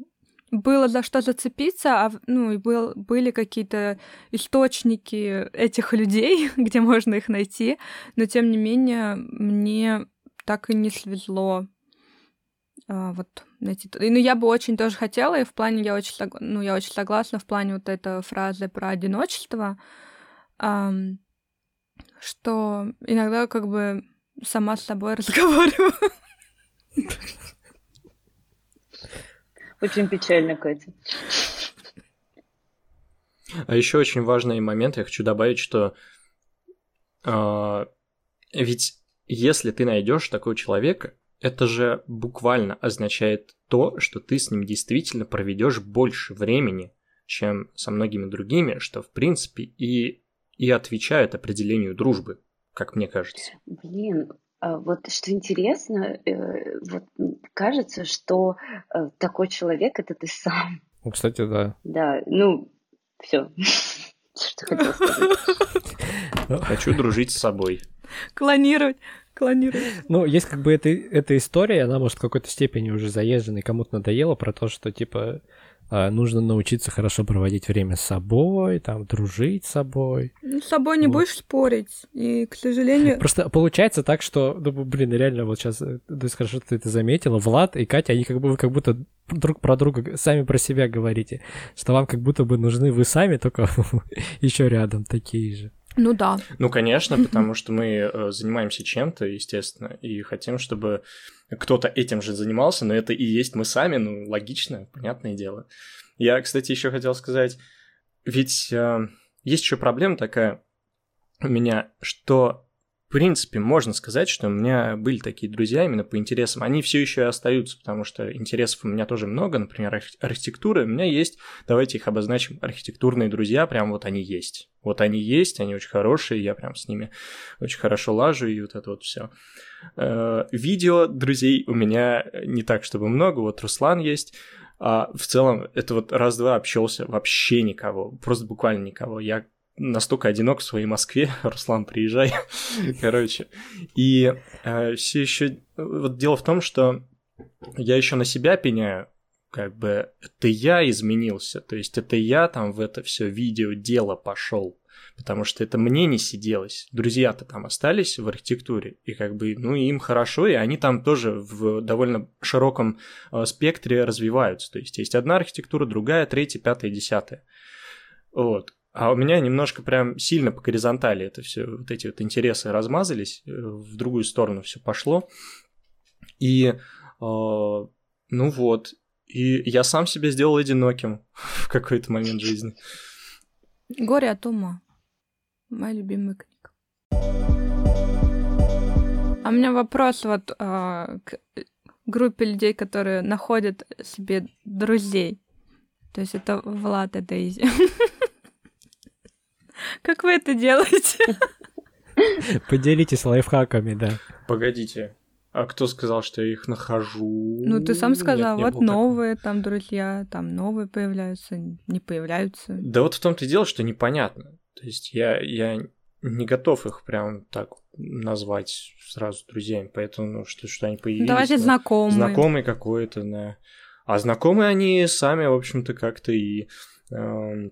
было за что зацепиться, а, ну, и был, были какие-то источники этих людей, где можно их найти, но, тем не менее, мне так и не свезло а, вот найти. Ну, я бы очень тоже хотела, и в плане я очень, ну, я очень согласна в плане вот этой фразы про одиночество, эм, что иногда как бы сама с собой разговариваю. Очень печально, Катя. А еще очень важный момент, я хочу добавить, что э, ведь если ты найдешь такого человека, это же буквально означает то, что ты с ним действительно проведешь больше времени, чем со многими другими, что в принципе и, и отвечает определению дружбы, как мне кажется. Блин, а вот что интересно, э, вот кажется, что э, такой человек это ты сам. Ну, кстати, да. Да, ну, все. Что хотел сказать? Хочу дружить с собой. Клонировать. Клонировать. Ну, есть как бы эта, эта история, она, может, в какой-то степени уже заезжена, и кому-то надоело про то, что, типа, а, нужно научиться хорошо проводить время с собой, там, дружить с собой. Ну, с собой не вот. будешь спорить, и, к сожалению... Просто получается так, что, ну, блин, реально, вот сейчас, то есть хорошо, что ты это заметила, Влад и Катя, они как бы, вы как будто друг про друга сами про себя говорите, что вам как будто бы нужны вы сами, только еще рядом такие же. Ну да. Ну, конечно, потому что мы э, занимаемся чем-то, естественно, и хотим, чтобы кто-то этим же занимался, но это и есть мы сами, ну, логично, понятное дело. Я, кстати, еще хотел сказать, ведь э, есть еще проблема такая у меня, что в принципе, можно сказать, что у меня были такие друзья именно по интересам. Они все еще и остаются, потому что интересов у меня тоже много. Например, архитектура. У меня есть, давайте их обозначим, архитектурные друзья. Прям вот они есть. Вот они есть, они очень хорошие, я прям с ними очень хорошо лажу, и вот это вот все. Э, видео друзей у меня не так, чтобы много. Вот Руслан есть. А в целом, это вот раз-два общался, вообще никого, просто буквально никого. Я настолько одинок в своей Москве. Руслан, приезжай. Короче. И э, все еще... Вот дело в том, что я еще на себя пеняю, как бы это я изменился, то есть это я там в это все видео дело пошел, потому что это мне не сиделось. Друзья-то там остались в архитектуре, и как бы, ну, им хорошо, и они там тоже в довольно широком э, спектре развиваются. То есть есть одна архитектура, другая, третья, пятая, десятая. Вот. А у меня немножко прям сильно по горизонтали это все, вот эти вот интересы размазались, э, в другую сторону все пошло. И, э, ну вот, и я сам себя сделал одиноким в какой-то момент жизни. Горе от ума. Моя любимая книга. А у меня вопрос вот а, к группе людей, которые находят себе друзей. То есть это Влад и Дейзи. Как вы это делаете? Поделитесь лайфхаками, да. Погодите, а кто сказал, что я их нахожу? Ну, ты сам сказал, Нет, вот новые так. там друзья, там новые появляются, не появляются. Да вот в том-то и дело, что непонятно. То есть я, я не готов их прям так назвать сразу друзьями, поэтому ну, что, что они появились. Давайте ну, знакомые. Знакомый какой-то, да. А знакомые они сами, в общем-то, как-то и э,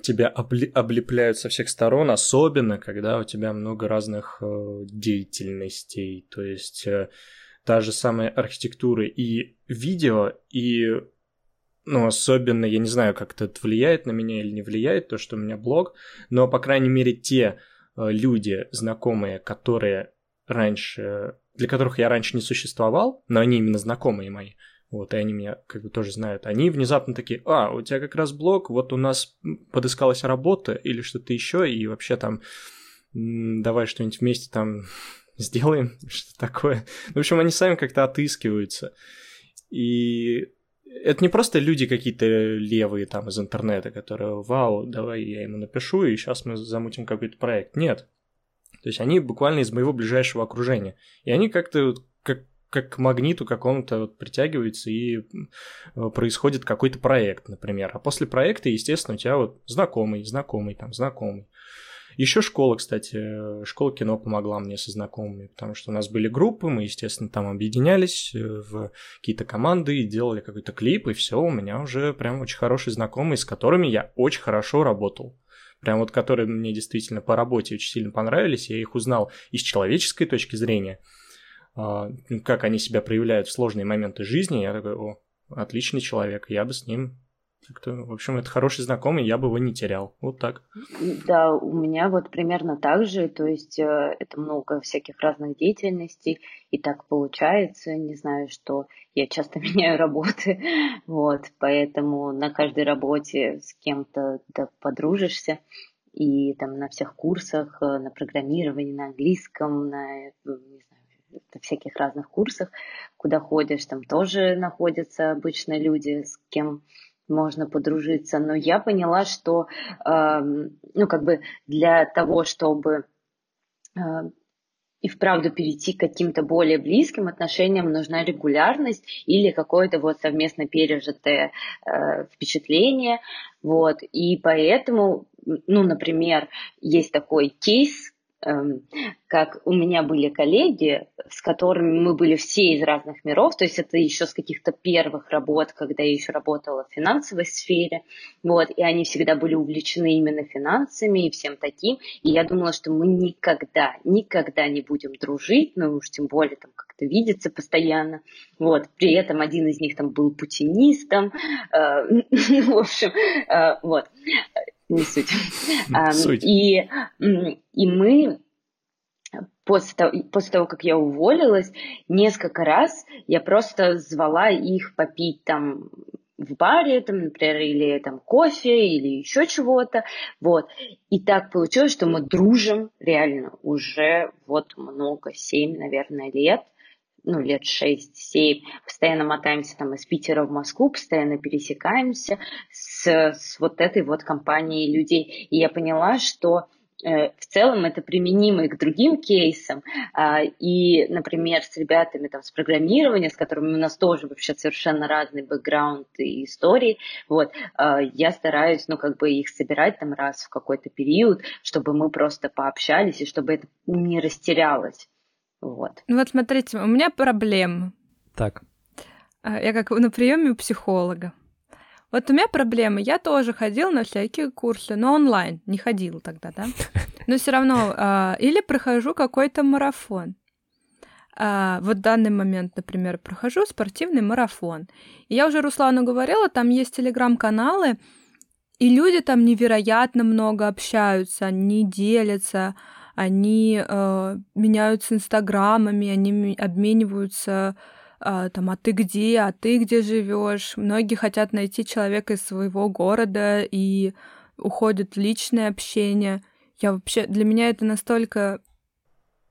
тебя облепляют со всех сторон, особенно когда у тебя много разных э, деятельностей, то есть э, та же самая архитектура и видео, и ну, особенно, я не знаю, как это влияет на меня или не влияет, то, что у меня блог, но, по крайней мере, те э, люди, знакомые, которые раньше, для которых я раньше не существовал, но они именно знакомые мои, вот, и они меня как бы тоже знают, они внезапно такие, а, у тебя как раз блог, вот у нас подыскалась работа или что-то еще, и вообще там давай что-нибудь вместе там сделаем, что такое. В общем, они сами как-то отыскиваются. И это не просто люди какие-то левые там из интернета, которые, вау, давай я ему напишу, и сейчас мы замутим какой-то проект. Нет. То есть они буквально из моего ближайшего окружения. И они как-то как как к магниту какому-то вот притягивается и э, происходит какой-то проект, например. А после проекта, естественно, у тебя вот знакомый, знакомый, там, знакомый. Еще школа, кстати, школа кино помогла мне со знакомыми, потому что у нас были группы, мы, естественно, там объединялись э, в какие-то команды делали какой-то клип, и все, у меня уже прям очень хорошие знакомые, с которыми я очень хорошо работал. Прям вот которые мне действительно по работе очень сильно понравились, я их узнал и с человеческой точки зрения – как они себя проявляют в сложные моменты жизни, я такой, о, отличный человек, я бы с ним как-то, в общем, это хороший знакомый, я бы его не терял. Вот так. Да, у меня вот примерно так же, то есть э, это много всяких разных деятельностей, и так получается, не знаю, что я часто меняю работы, вот, поэтому на каждой работе с кем-то да, подружишься, и там на всех курсах, э, на программировании, на английском, на, не знаю, всяких разных курсах, куда ходишь, там тоже находятся обычно люди, с кем можно подружиться. Но я поняла, что, э, ну, как бы для того, чтобы э, и вправду перейти к каким-то более близким отношениям нужна регулярность или какое-то вот совместно пережитое э, впечатление, вот, и поэтому ну, например, есть такой кейс, как у меня были коллеги, с которыми мы были все из разных миров, то есть это еще с каких-то первых работ, когда я еще работала в финансовой сфере, вот, и они всегда были увлечены именно финансами и всем таким, и я думала, что мы никогда, никогда не будем дружить, ну уж тем более там как-то видеться постоянно, вот, при этом один из них там был путинистом, э, в общем, э, вот, не суть. суть. И, и мы после того, после того, как я уволилась, несколько раз я просто звала их попить там в баре, там, например, или там кофе, или еще чего-то, вот. И так получилось, что мы дружим реально уже вот много, семь, наверное, лет, ну, лет 6-7, постоянно мотаемся там из Питера в Москву, постоянно пересекаемся с, с вот этой вот компанией людей. И я поняла, что э, в целом это применимо и к другим кейсам. А, и, например, с ребятами там, с программирования, с которыми у нас тоже вообще совершенно разный бэкграунд и истории, вот, а, я стараюсь, ну, как бы их собирать там раз в какой-то период, чтобы мы просто пообщались и чтобы это не растерялось. Вот. Ну вот смотрите, у меня проблема. Так. А, я как на приеме у психолога. Вот у меня проблема. Я тоже ходила на всякие курсы, но онлайн. Не ходила тогда, да? Но все равно. А, или прохожу какой-то марафон. А, вот в данный момент, например, прохожу спортивный марафон. И я уже Руслану говорила, там есть телеграм-каналы, и люди там невероятно много общаются, они делятся, они э, меняются инстаграмами, они обмениваются э, там, а ты где, а ты где живешь. Многие хотят найти человека из своего города и уходят в личное общение. Я вообще, для меня это настолько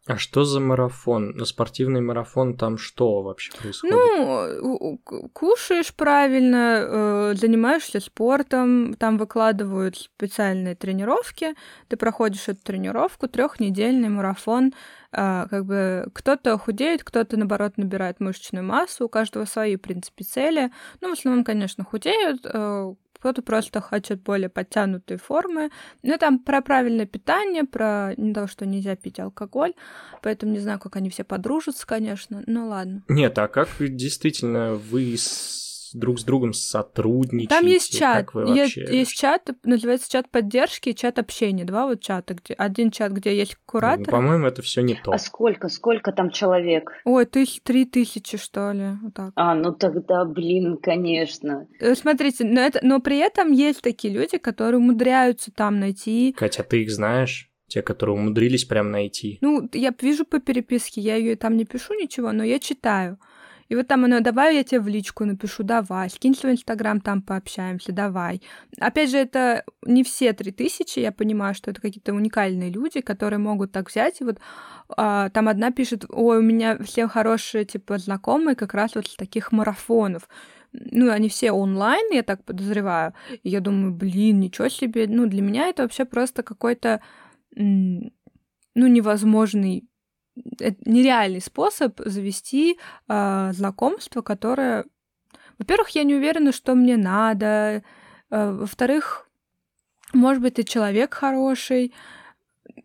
а что за марафон? На спортивный марафон там что вообще происходит? Ну, кушаешь правильно, э, занимаешься спортом, там выкладывают специальные тренировки, ты проходишь эту тренировку, трехнедельный марафон, э, как бы кто-то худеет, кто-то, наоборот, набирает мышечную массу, у каждого свои, в принципе, цели. Ну, в основном, конечно, худеют, э, кто-то просто хочет более подтянутые формы. Ну, там про правильное питание, про то, что нельзя пить алкоголь, поэтому не знаю, как они все подружатся, конечно, ну ладно. Нет, а как действительно вы друг с другом сотрудничаете? Там есть чат. Есть, есть чат, называется чат поддержки чат общения. Два вот чата. Где, один чат, где есть куратор. Ну, по-моему, это все не то. А сколько? Сколько там человек? Ой, тысяч, три тысячи, что ли. Вот так. А, ну тогда, блин, конечно. Э, смотрите, но, это, но при этом есть такие люди, которые умудряются там найти... Катя, ты их знаешь? Те, которые умудрились прям найти. Ну, я вижу по переписке, я ее там не пишу ничего, но я читаю. И вот там оно, давай я тебе в личку напишу, давай, скинь свой инстаграм, там пообщаемся, давай. Опять же, это не все три тысячи, я понимаю, что это какие-то уникальные люди, которые могут так взять, и вот а, там одна пишет, ой, у меня все хорошие, типа, знакомые как раз вот с таких марафонов ну, они все онлайн, я так подозреваю. И я думаю, блин, ничего себе. Ну, для меня это вообще просто какой-то, ну, невозможный нереальный способ завести э, знакомство, которое, во-первых, я не уверена, что мне надо, э, во-вторых, может быть, ты человек хороший.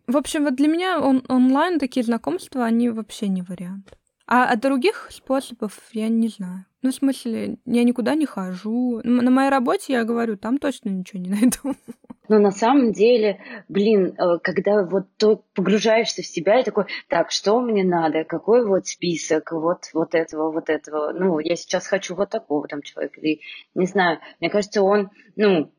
В общем, вот для меня он, онлайн такие знакомства, они вообще не вариант. А от других способов я не знаю. Ну, в смысле, я никуда не хожу. На моей работе я говорю, там точно ничего не найду. Но на самом деле, блин, э, когда вот то погружаешься в себя и такой, так, что мне надо, какой вот список, вот, вот этого, вот этого, ну, я сейчас хочу вот такого там человека, или, не знаю, мне кажется, он, ну,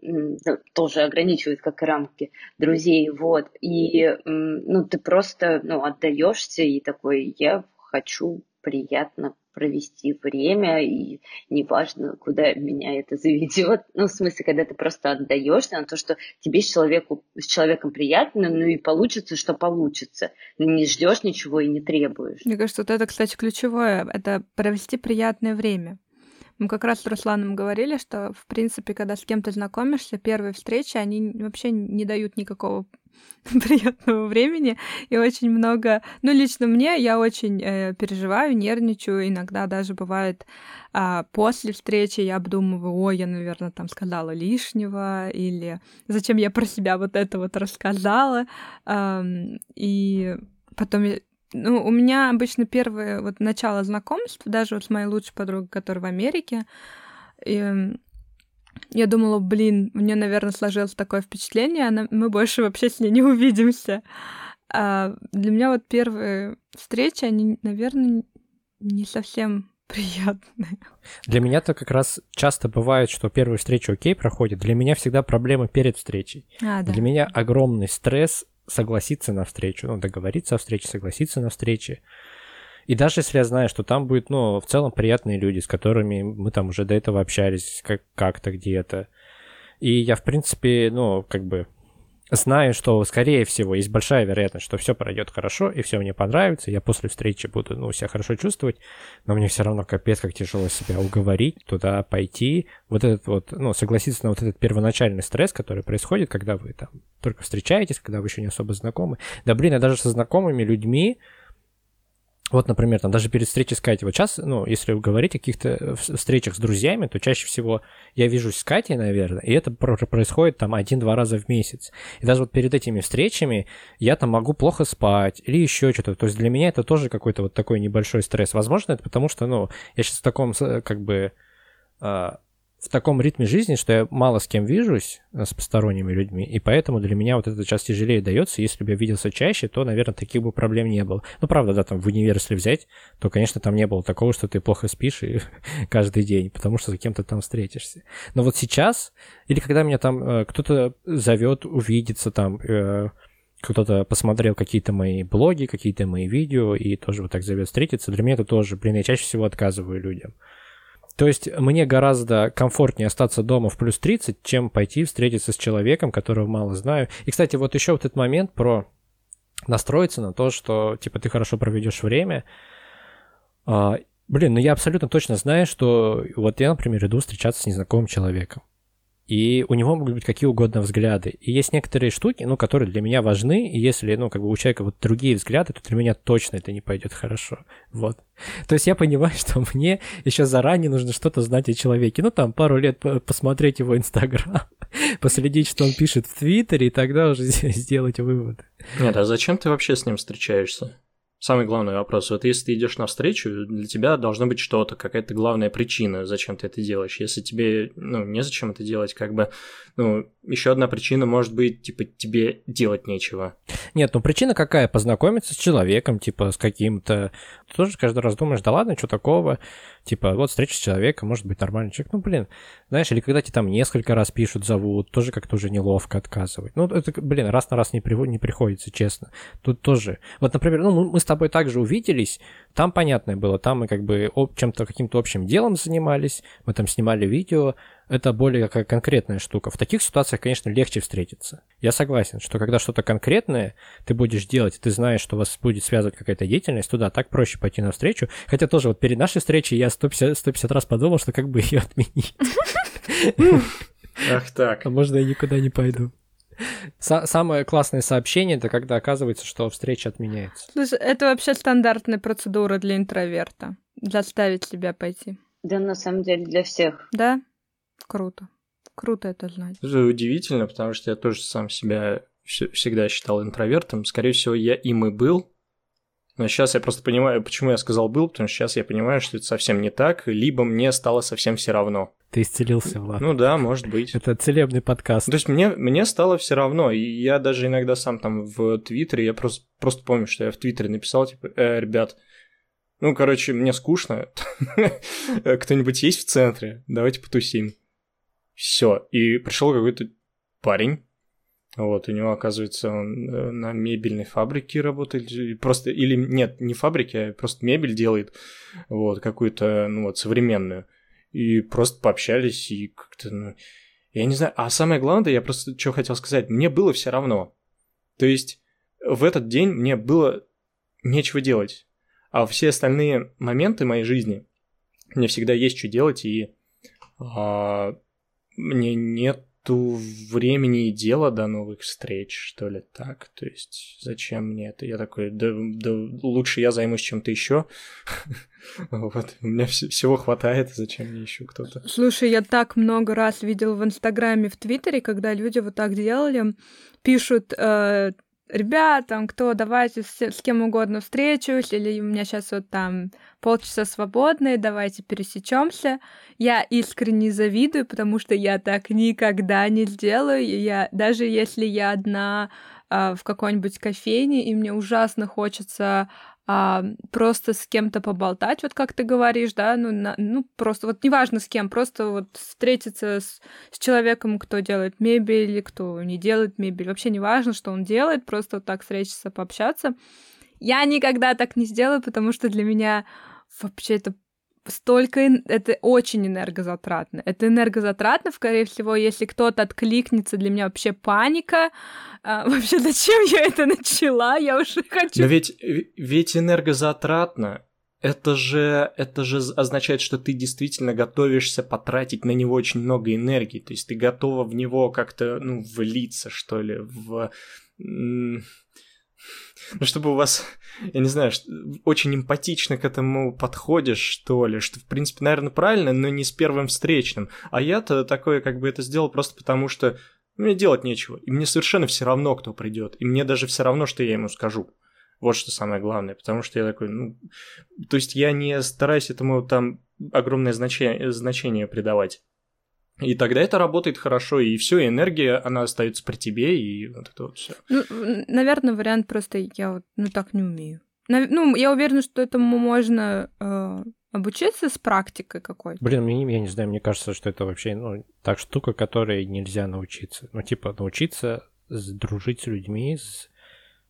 тоже ограничивает как рамки друзей, вот, и, ну, ты просто, ну, отдаешься и такой, я хочу приятно провести время, и неважно, куда меня это заведет. Ну, в смысле, когда ты просто отдаешься на то, что тебе с, человеку, с человеком приятно, ну и получится, что получится. Не ждешь ничего и не требуешь. Мне кажется, вот это, кстати, ключевое. Это провести приятное время. Мы как раз с Русланом говорили, что, в принципе, когда с кем-то знакомишься, первые встречи, они вообще не дают никакого приятного времени и очень много... Ну, лично мне я очень э, переживаю, нервничаю. Иногда даже бывает э, после встречи я обдумываю, ой, я, наверное, там сказала лишнего, или зачем я про себя вот это вот рассказала. Э, и потом ну, у меня обычно первое вот начало знакомств, даже вот с моей лучшей подругой, которая в Америке, и я думала, блин, мне, наверное, сложилось такое впечатление, она, мы больше вообще с ней не увидимся. А для меня вот первые встречи, они, наверное, не совсем приятные. Для меня-то как раз часто бывает, что первые встречи окей проходят. Для меня всегда проблема перед встречей. А, да. Для меня огромный стресс согласиться на встречу, ну, договориться о встрече, согласиться на встрече. И даже если я знаю, что там будет, ну, в целом приятные люди, с которыми мы там уже до этого общались как- как-то где-то. И я, в принципе, ну, как бы знаю, что, скорее всего, есть большая вероятность, что все пройдет хорошо, и все мне понравится, я после встречи буду, ну, себя хорошо чувствовать, но мне все равно капец, как тяжело себя уговорить, туда пойти, вот этот вот, ну, согласиться на вот этот первоначальный стресс, который происходит, когда вы там только встречаетесь, когда вы еще не особо знакомы. Да, блин, я даже со знакомыми людьми, вот, например, там даже перед встречей с Катей, вот сейчас, ну, если говорить о каких-то э, встречах с друзьями, то чаще всего я вижусь с Катей, наверное, и это происходит там один-два раза в месяц. И даже вот перед этими встречами я там могу плохо спать или еще что-то. То есть для меня это тоже какой-то вот такой небольшой стресс. Возможно, это потому что, ну, я сейчас в таком, как бы, а, в таком ритме жизни, что я мало с кем вижусь, э, с посторонними людьми, и поэтому для меня вот это сейчас тяжелее дается. Если бы я виделся чаще, то, наверное, таких бы проблем не было. Ну, правда, да, там в универ, если взять, то, конечно, там не было такого, что ты плохо спишь и каждый день, потому что за кем-то там встретишься. Но вот сейчас, или когда меня там э, кто-то зовет увидеться там, э, кто-то посмотрел какие-то мои блоги, какие-то мои видео и тоже вот так зовет встретиться, для меня это тоже, блин, я чаще всего отказываю людям. То есть мне гораздо комфортнее остаться дома в плюс 30, чем пойти встретиться с человеком, которого мало знаю. И, кстати, вот еще вот этот момент про настроиться на то, что, типа, ты хорошо проведешь время. А, блин, ну я абсолютно точно знаю, что вот я, например, иду встречаться с незнакомым человеком и у него могут быть какие угодно взгляды. И есть некоторые штуки, ну, которые для меня важны, и если, ну, как бы у человека вот другие взгляды, то для меня точно это не пойдет хорошо. Вот. То есть я понимаю, что мне еще заранее нужно что-то знать о человеке. Ну, там, пару лет посмотреть его Инстаграм, последить, что он пишет в Твиттере, и тогда уже сделать выводы. Нет, а зачем ты вообще с ним встречаешься? Самый главный вопрос. Вот если ты идешь навстречу, для тебя должно быть что-то, какая-то главная причина, зачем ты это делаешь. Если тебе, ну, незачем это делать, как бы, ну, еще одна причина может быть, типа, тебе делать нечего. Нет, ну причина какая? Познакомиться с человеком, типа, с каким-то... Ты тоже каждый раз думаешь, да ладно, что такого? Типа, вот встреча с человеком, может быть нормальный человек. Ну, блин, знаешь, или когда тебе там несколько раз пишут, зовут, тоже как-то уже неловко отказывать. Ну, это, блин, раз на раз не, при... не приходится, честно. Тут тоже. Вот, например, ну, мы с тобой также увиделись, там понятное было, там мы как бы чем-то, каким-то общим делом занимались, мы там снимали видео, это более какая конкретная штука. В таких ситуациях, конечно, легче встретиться. Я согласен, что когда что-то конкретное ты будешь делать, ты знаешь, что вас будет связывать какая-то деятельность, туда так проще пойти навстречу. Хотя тоже вот перед нашей встречей я 150, 150 раз подумал, что как бы ее отменить. Ах так. А можно я никуда не пойду. Самое классное сообщение это когда оказывается, что встреча отменяется. Слушай, это вообще стандартная процедура для интроверта. Заставить себя пойти. Да, на самом деле, для всех. Да? Круто. Круто это знать. Это удивительно, потому что я тоже сам себя всегда считал интровертом. Скорее всего, я им и был. Но сейчас я просто понимаю, почему я сказал был, потому что сейчас я понимаю, что это совсем не так, либо мне стало совсем все равно. Ты исцелился, Влад. Ну да, может быть. Это целебный подкаст. То есть мне, мне стало все равно. И я даже иногда сам там в Твиттере, я просто, просто помню, что я в Твиттере написал, типа, э, ребят, ну, короче, мне скучно. Кто-нибудь есть в центре? Давайте потусим. Все. И пришел какой-то парень. Вот, у него, оказывается, он э, на мебельной фабрике работает. Просто, или нет, не фабрике, а просто мебель делает. Вот, какую-то, ну вот, современную. И просто пообщались, и как-то, ну, я не знаю. А самое главное, я просто что хотел сказать, мне было все равно. То есть в этот день мне было нечего делать. А все остальные моменты моей жизни мне всегда есть что делать, и а, мне нет нету времени и дела до новых встреч, что ли, так. То есть, зачем мне это? Я такой, да, да лучше я займусь чем-то еще. Вот, у меня всего хватает, зачем мне еще кто-то? Слушай, я так много раз видел в Инстаграме, в Твиттере, когда люди вот так делали, пишут, э, ребят, там, кто, давайте с, с кем угодно встречусь, или у меня сейчас вот там полчаса свободные, давайте пересечемся. Я искренне завидую, потому что я так никогда не сделаю. Я, даже если я одна э, в какой-нибудь кофейне, и мне ужасно хочется а, просто с кем-то поболтать, вот как ты говоришь, да, ну, на, ну просто вот неважно с кем, просто вот встретиться с, с человеком, кто делает мебель, кто не делает мебель, вообще неважно, что он делает, просто вот так встретиться, пообщаться. Я никогда так не сделаю, потому что для меня вообще это столько... Это очень энергозатратно. Это энергозатратно, скорее всего, если кто-то откликнется, для меня вообще паника. А, вообще, зачем я это начала? Я уже хочу... Но ведь, ведь энергозатратно это же, это же означает, что ты действительно готовишься потратить на него очень много энергии. То есть ты готова в него как-то, ну, влиться, что ли, в ну, чтобы у вас, я не знаю, очень эмпатично к этому подходишь, что ли, что, в принципе, наверное, правильно, но не с первым встречным. А я-то такое, как бы это сделал просто потому, что мне делать нечего, и мне совершенно все равно, кто придет, и мне даже все равно, что я ему скажу. Вот что самое главное, потому что я такой, ну, то есть я не стараюсь этому там огромное значение, значение придавать. И тогда это работает хорошо, и все, энергия, она остается при тебе, и вот это вот все. Ну, наверное, вариант просто я вот ну так не умею. Ну, я уверена, что этому можно э, обучиться с практикой какой-то. Блин, мне, я не знаю, мне кажется, что это вообще, ну, так штука, которой нельзя научиться. Ну, типа, научиться дружить с людьми, с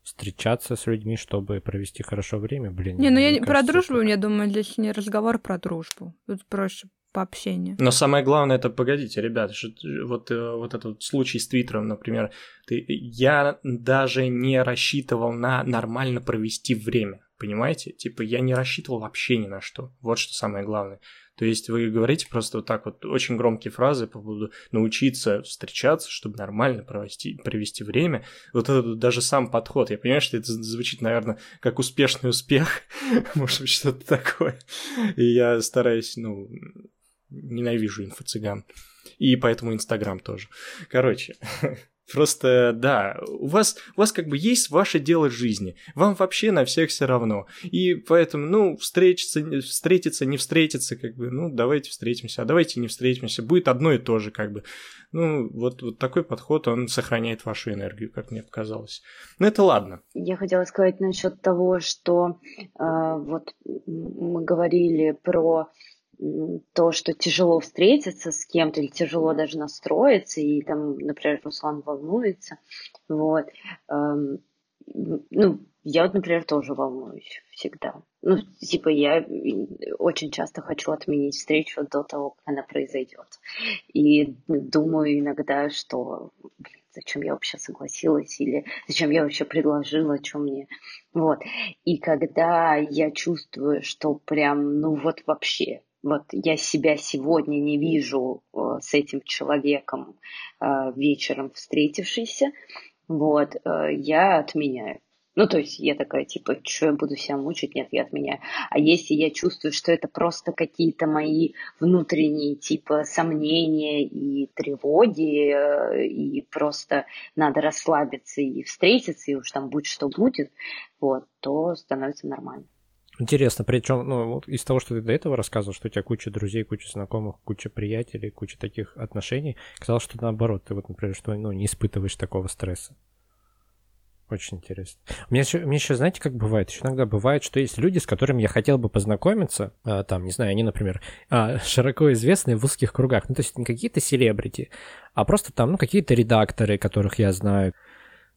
встречаться с людьми, чтобы провести хорошо время, блин. Не, ну я не про дружбу, это... я думаю, здесь не разговор про дружбу. Тут проще по общению. Но самое главное это, погодите, ребят, вот, э, вот этот случай с Твиттером, например, ты, я даже не рассчитывал на нормально провести время, понимаете? Типа я не рассчитывал вообще ни на что. Вот что самое главное. То есть вы говорите просто вот так вот очень громкие фразы по поводу научиться встречаться, чтобы нормально провести, провести время. Вот это даже сам подход. Я понимаю, что это звучит, наверное, как успешный успех, может быть, что-то такое. И я стараюсь, ну, ненавижу инфо-цыган. И поэтому Инстаграм тоже. Короче, Просто, да, у вас, у вас как бы есть ваше дело жизни. Вам вообще на всех все равно. И поэтому, ну, встретиться, встретиться, не встретиться, как бы, ну, давайте встретимся, а давайте не встретимся. Будет одно и то же, как бы. Ну, вот, вот такой подход, он сохраняет вашу энергию, как мне показалось. Но это ладно. Я хотела сказать насчет того, что э, вот мы говорили про то, что тяжело встретиться с кем-то или тяжело даже настроиться, и там, например, Руслан волнуется, вот, эм, ну, я вот, например, тоже волнуюсь всегда. Ну, типа, я очень часто хочу отменить встречу до того, как она произойдет. И думаю иногда, что, блин, зачем я вообще согласилась, или зачем я вообще предложила, что мне. Вот. И когда я чувствую, что прям, ну вот вообще, вот я себя сегодня не вижу э, с этим человеком э, вечером встретившийся, вот, э, я отменяю. Ну, то есть я такая, типа, что я буду себя мучить? Нет, я отменяю. А если я чувствую, что это просто какие-то мои внутренние, типа, сомнения и тревоги, и просто надо расслабиться и встретиться, и уж там будет что будет, вот, то становится нормально. Интересно, причем, ну, вот из того, что ты до этого рассказывал, что у тебя куча друзей, куча знакомых, куча приятелей, куча таких отношений, казалось, что наоборот, ты вот, например, что, ну, не испытываешь такого стресса. Очень интересно. Меня еще, меня еще, знаете, как бывает? Еще иногда бывает, что есть люди, с которыми я хотел бы познакомиться, а, там, не знаю, они, например, а, широко известные в узких кругах, ну, то есть не какие-то селебрити, а просто там, ну, какие-то редакторы, которых я знаю,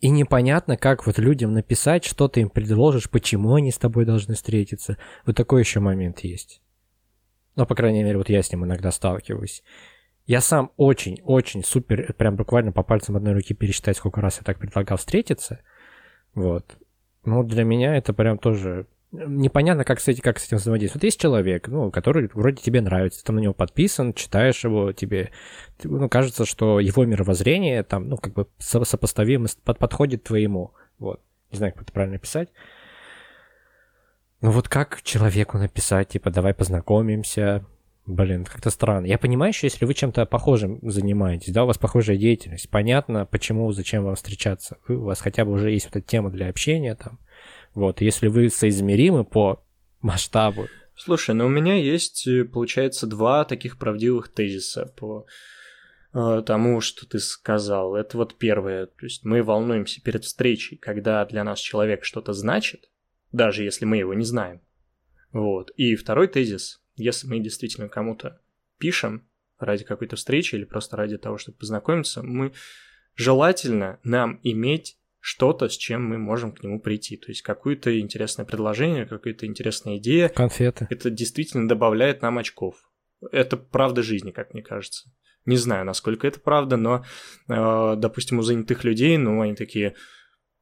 и непонятно, как вот людям написать, что ты им предложишь, почему они с тобой должны встретиться. Вот такой еще момент есть. Ну, по крайней мере, вот я с ним иногда сталкиваюсь. Я сам очень-очень супер, прям буквально по пальцам одной руки пересчитать, сколько раз я так предлагал встретиться. Вот. Ну, для меня это прям тоже непонятно, как с, этим, как с этим взаимодействовать. Вот есть человек, ну, который вроде тебе нравится, ты на него подписан, читаешь его, тебе, ну, кажется, что его мировоззрение там, ну, как бы сопоставимо, под, подходит твоему. Вот. Не знаю, как это правильно писать. Ну вот как человеку написать, типа, давай познакомимся, Блин, как-то странно. Я понимаю, что если вы чем-то похожим занимаетесь, да, у вас похожая деятельность, понятно, почему, зачем вам встречаться. у вас хотя бы уже есть вот эта тема для общения там. Вот, если вы соизмеримы по масштабу. Слушай, ну у меня есть, э, получается, два таких правдивых тезиса по э, тому, что ты сказал. Это вот первое. То есть мы волнуемся перед встречей, когда для нас человек что-то значит, даже если мы его не знаем. Вот. И второй тезис. Если мы действительно кому-то пишем ради какой-то встречи или просто ради того, чтобы познакомиться, мы желательно нам иметь что-то, с чем мы можем к нему прийти. То есть какое-то интересное предложение, какая-то интересная идея. Конфеты. Это действительно добавляет нам очков. Это правда жизни, как мне кажется. Не знаю, насколько это правда, но, э, допустим, у занятых людей, ну, они такие,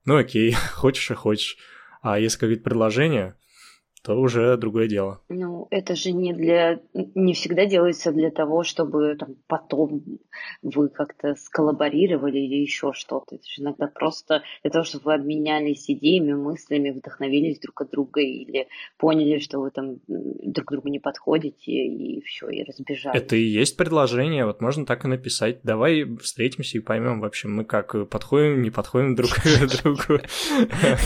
ну окей, хочешь и хочешь. А если какое-то предложение, то уже другое дело. Ну, это же не для... не всегда делается для того, чтобы там, потом вы как-то сколлаборировали или еще что-то. Это же иногда просто для того, чтобы вы обменялись идеями, мыслями, вдохновились друг от друга или поняли, что вы там друг другу не подходите, и все, и разбежались. Это и есть предложение, вот можно так и написать. Давай встретимся и поймем вообще, мы как подходим, не подходим друг к другу.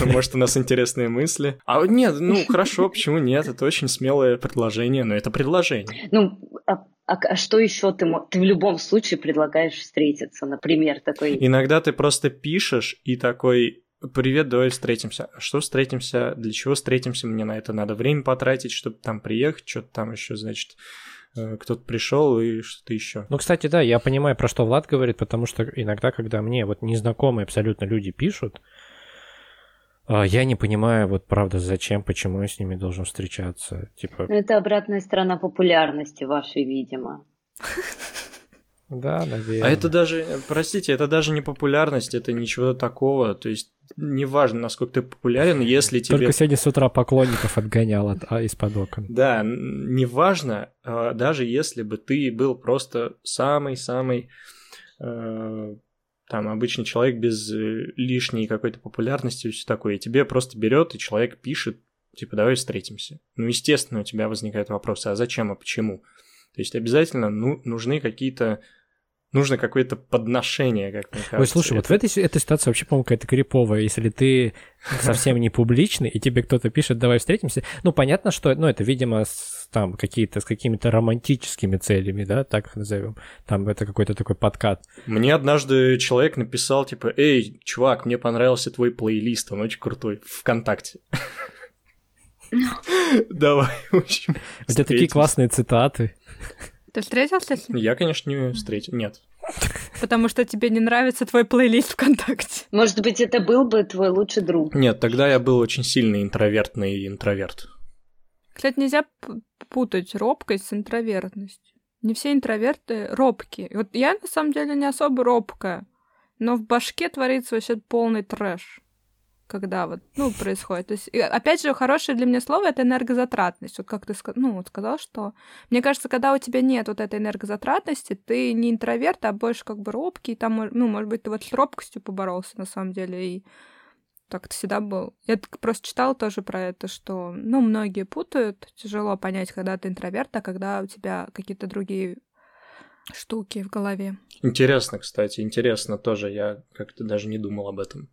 Может, у нас интересные мысли. А нет, ну хорошо, почему нет? Это очень смелое предложение, но это предложение. Ну, а, а, а что еще ты, ты в любом случае предлагаешь встретиться, например, такой? Иногда ты просто пишешь и такой, Привет, давай встретимся. А что встретимся? Для чего встретимся? Мне на это надо время потратить, чтобы там приехать, что-то там еще, значит, э, кто-то пришел и что-то еще. Ну, кстати, да, я понимаю, про что Влад говорит, потому что иногда, когда мне вот незнакомые абсолютно люди пишут, я не понимаю, вот правда, зачем, почему я с ними должен встречаться. Типа... Это обратная сторона популярности вашей, видимо. Да, наверное. А это даже, простите, это даже не популярность, это ничего такого. То есть неважно, насколько ты популярен, если тебе... Только сегодня с утра поклонников отгонял от, а, из-под окон. Да, неважно, а, даже если бы ты был просто самый-самый э, там обычный человек без э, лишней какой-то популярности и все такое, и тебе просто берет, и человек пишет, типа, давай встретимся. Ну, естественно, у тебя возникают вопросы, а зачем, а почему? То есть обязательно ну, нужны какие-то нужно какое-то подношение, как мне кажется. Ой, слушай, это... вот в этой, этой ситуации вообще, по-моему, какая-то криповая. Если ты совсем не публичный, и тебе кто-то пишет, давай встретимся, ну, понятно, что, ну, это, видимо, там, какие-то, с какими-то романтическими целями, да, так их назовем. Там это какой-то такой подкат. Мне однажды человек написал, типа, эй, чувак, мне понравился твой плейлист, он очень крутой, ВКонтакте. Давай, в общем. У тебя такие классные цитаты. Ты встретился с ним? Я, конечно, не встретил. Нет. Потому что тебе не нравится твой плейлист ВКонтакте. Может быть, это был бы твой лучший друг? Нет, тогда я был очень сильный интровертный интроверт. Кстати, нельзя путать робкость с интровертностью. Не все интроверты робкие. Вот я, на самом деле, не особо робкая, но в башке творится вообще полный трэш когда вот, ну, происходит. То есть, опять же, хорошее для меня слово — это энергозатратность. Вот как ты ну, вот сказал, что... Мне кажется, когда у тебя нет вот этой энергозатратности, ты не интроверт, а больше как бы робкий, там, ну, может быть, ты вот с робкостью поборолся на самом деле, и так ты всегда был. Я просто читала тоже про это, что, ну, многие путают, тяжело понять, когда ты интроверт, а когда у тебя какие-то другие штуки в голове. Интересно, кстати, интересно тоже. Я как-то даже не думал об этом.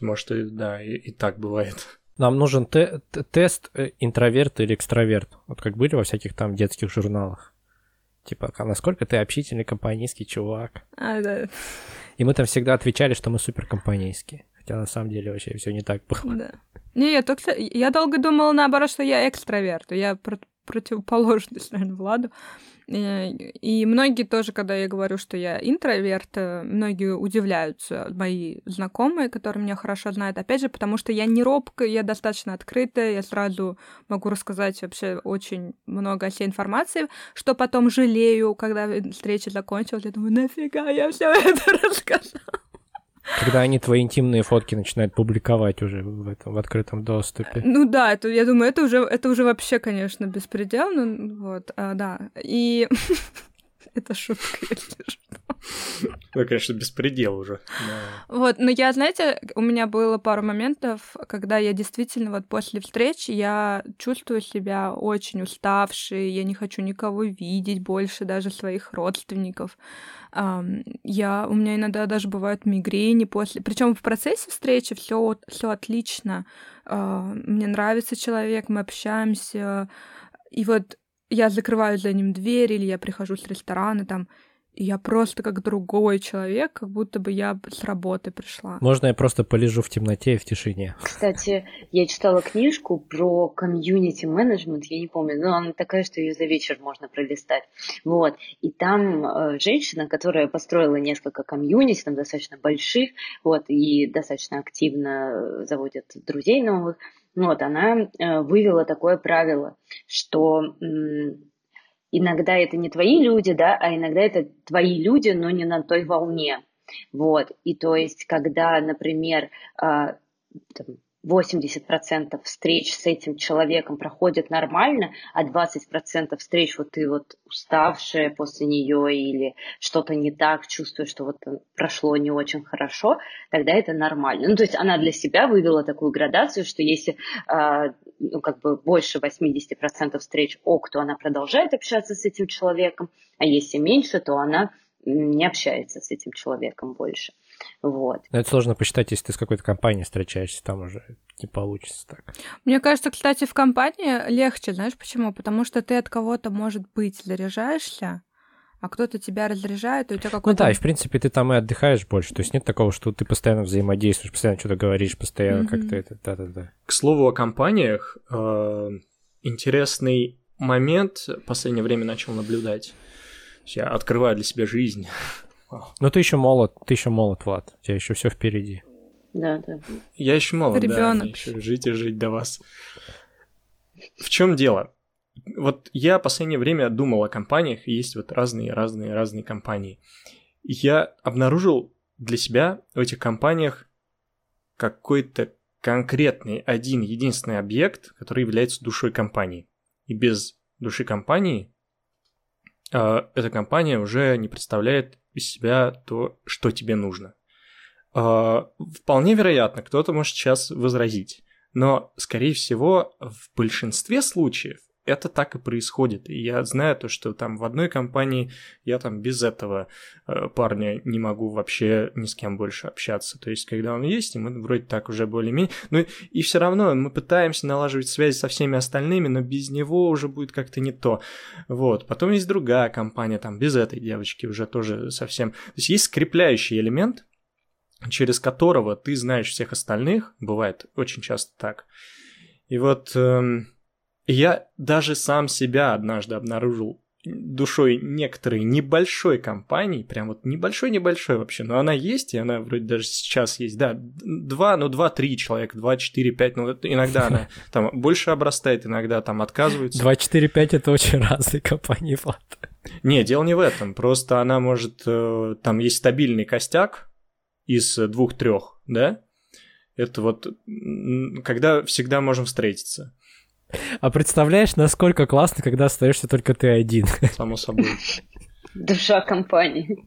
Может, и, да, и, и так бывает. Нам нужен те тест э, интроверт или экстраверт. Вот как были во всяких там детских журналах. Типа, а насколько ты общительный компанейский чувак. А, да. И мы там всегда отвечали, что мы супер компанейские. Хотя на самом деле вообще все не так было. Да. Не, я только... Я долго думала, наоборот, что я экстраверт. Я про противоположность, наверное, Владу. Э, и многие тоже, когда я говорю, что я интроверт, э, многие удивляются, мои знакомые, которые меня хорошо знают. Опять же, потому что я не робкая, я достаточно открытая, я сразу могу рассказать вообще очень много всей информации, что потом жалею, когда встреча закончилась, я думаю, нафига я все это рассказала. Когда они твои интимные фотки начинают публиковать уже в этом в открытом доступе. Ну да, это, я думаю, это уже, это уже вообще, конечно, беспредел, ну вот, а, да. И это шутка, если что. Ну, конечно, беспредел уже. Вот, но я, знаете, у меня было пару моментов, когда я действительно вот после встречи я чувствую себя очень уставшей, я не хочу никого видеть больше, даже своих родственников. Я, у меня иногда даже бывают мигрени после, причем в процессе встречи все все отлично. А, мне нравится человек, мы общаемся, и вот я закрываю за ним дверь, или я прихожу с ресторана там, я просто как другой человек, как будто бы я с работы пришла. Можно я просто полежу в темноте и в тишине? Кстати, я читала книжку про комьюнити менеджмент, я не помню, но она такая, что ее за вечер можно пролистать. Вот. И там э, женщина, которая построила несколько комьюнити, там достаточно больших, вот, и достаточно активно э, заводит друзей новых, вот, она э, вывела такое правило, что иногда это не твои люди, да, а иногда это твои люди, но не на той волне. Вот, и то есть, когда, например, а, там, 80% встреч с этим человеком проходят нормально, а 20% встреч вот ты вот уставшая после нее или что-то не так, чувствуешь, что вот прошло не очень хорошо, тогда это нормально. Ну, то есть она для себя вывела такую градацию, что если э, ну, как бы больше 80% встреч ок, то она продолжает общаться с этим человеком, а если меньше, то она не общается с этим человеком больше. Вот. Но это сложно посчитать, если ты с какой-то компанией встречаешься, там уже не получится так. Мне кажется, кстати, в компании легче, знаешь почему? Потому что ты от кого-то, может быть, заряжаешься, а кто-то тебя разряжает, и у тебя какой-то... Ну да, и в принципе ты там и отдыхаешь больше, то есть нет такого, что ты постоянно взаимодействуешь, постоянно что-то говоришь, постоянно mm-hmm. как-то это, да-да-да. К слову о компаниях, э, интересный момент в последнее время начал наблюдать. Я открываю для себя жизнь. Но ты еще молод, ты еще молод, Влад. У тебя еще все впереди. Да, да. Я еще молод, Ребенок. да. Еще жить и жить до вас. В чем дело? Вот я в последнее время думал о компаниях, и есть вот разные, разные, разные компании. И я обнаружил для себя в этих компаниях какой-то конкретный один единственный объект, который является душой компании. И без души компании э, эта компания уже не представляет из себя то, что тебе нужно. Э, вполне вероятно, кто-то может сейчас возразить, но, скорее всего, в большинстве случаев это так и происходит. И я знаю то, что там в одной компании я там без этого э, парня не могу вообще ни с кем больше общаться. То есть, когда он есть, и мы вроде так уже более-менее... Ну и все равно мы пытаемся налаживать связи со всеми остальными, но без него уже будет как-то не то. Вот. Потом есть другая компания, там без этой девочки уже тоже совсем... То есть есть скрепляющий элемент, через которого ты знаешь всех остальных, бывает очень часто так. И вот... Эм я даже сам себя однажды обнаружил душой некоторой небольшой компании, прям вот небольшой-небольшой вообще, но она есть, и она вроде даже сейчас есть, да, два, ну два-три человека, два, четыре, пять, ну иногда она там больше обрастает, иногда там отказывается. Два, четыре, пять — это очень разные компании, Влад. Не, дело не в этом, просто она может, э, там есть стабильный костяк из двух-трех, да, это вот когда всегда можем встретиться. А представляешь, насколько классно, когда остаешься только ты один? Само собой. Душа компании.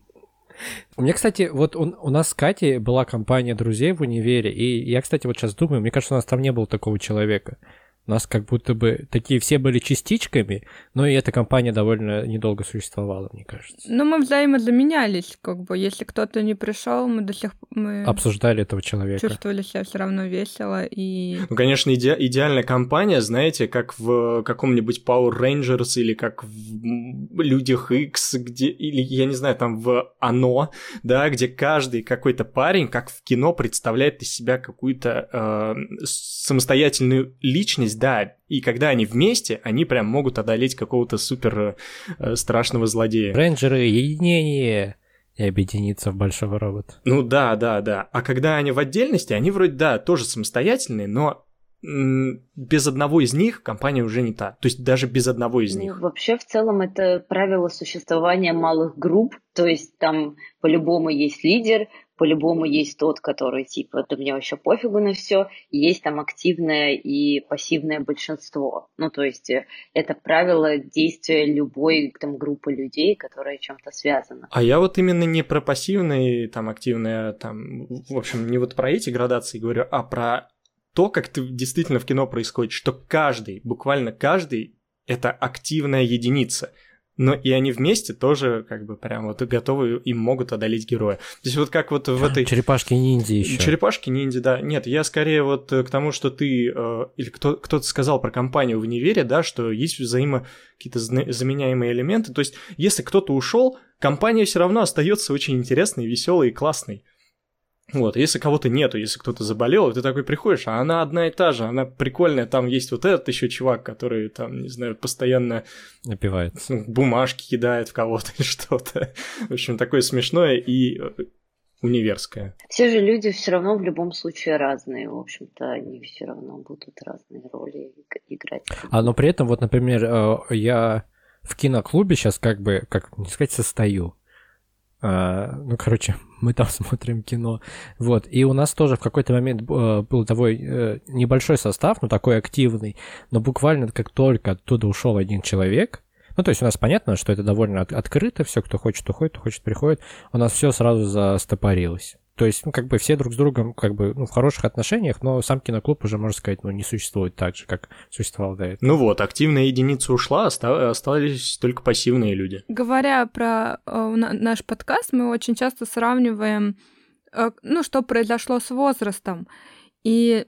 У меня, кстати, вот у, у нас с Катей была компания друзей в универе, и я, кстати, вот сейчас думаю, мне кажется, у нас там не было такого человека. У нас как будто бы такие все были частичками, но и эта компания довольно недолго существовала, мне кажется. Ну, мы взаимозаменялись, как бы, если кто-то не пришел, мы до сих мы обсуждали этого человека. Чувствовали себя все равно весело и. Ну, конечно, иде- идеальная компания, знаете, как в каком-нибудь Power Rangers или как в Людях X, где, или, я не знаю, там в Оно, да, где каждый какой-то парень, как в кино, представляет из себя какую-то э, самостоятельную личность, есть, да, и когда они вместе, они прям могут одолеть какого-то супер э, страшного злодея. Рейнджеры, единение и объединиться в большого робота. Ну да, да, да. А когда они в отдельности, они вроде, да, тоже самостоятельные, но без одного из них компания уже не та. То есть даже без одного из ну, них. Вообще, в целом, это правило существования малых групп. То есть там по-любому есть лидер, по-любому есть тот, который типа, да мне вообще пофигу на все, есть там активное и пассивное большинство. Ну, то есть э, это правило действия любой там группы людей, которая чем-то связана. А я вот именно не про пассивное, там, активное, там, в общем, не вот про эти градации говорю, а про то, как ты действительно в кино происходит, что каждый, буквально каждый, это активная единица. Но и они вместе тоже как бы прям вот готовы им могут одолеть героя. То есть вот как вот в этой... Черепашки-ниндзя еще. Черепашки-ниндзя, да. Нет, я скорее вот к тому, что ты... Э, или кто, кто-то сказал про компанию в универе, да, что есть взаимо какие-то заменяемые элементы. То есть если кто-то ушел, компания все равно остается очень интересной, веселой и классной. Вот, если кого-то нету, если кто-то заболел, ты такой приходишь, а она одна и та же, она прикольная, там есть вот этот еще чувак, который там, не знаю, постоянно напивает, ну, бумажки кидает в кого-то или что-то. В общем, такое смешное и э, универское. Все же люди все равно в любом случае разные, в общем-то, они все равно будут разные роли играть. А но при этом, вот, например, э, я в киноклубе сейчас как бы, как не сказать, состою. А, ну, короче, мы там смотрим кино. Вот. И у нас тоже в какой-то момент э, был такой э, небольшой состав, но такой активный. Но буквально как только оттуда ушел один человек, ну, то есть у нас понятно, что это довольно от- открыто, все, кто хочет, уходит, кто хочет, приходит. У нас все сразу застопорилось. То есть, ну, как бы все друг с другом, как бы, ну, в хороших отношениях, но сам киноклуб уже, можно сказать, ну, не существует так же, как существовал до этого. Ну вот, активная единица ушла, остались только пассивные люди. Говоря про э, наш подкаст, мы очень часто сравниваем, э, ну, что произошло с возрастом. И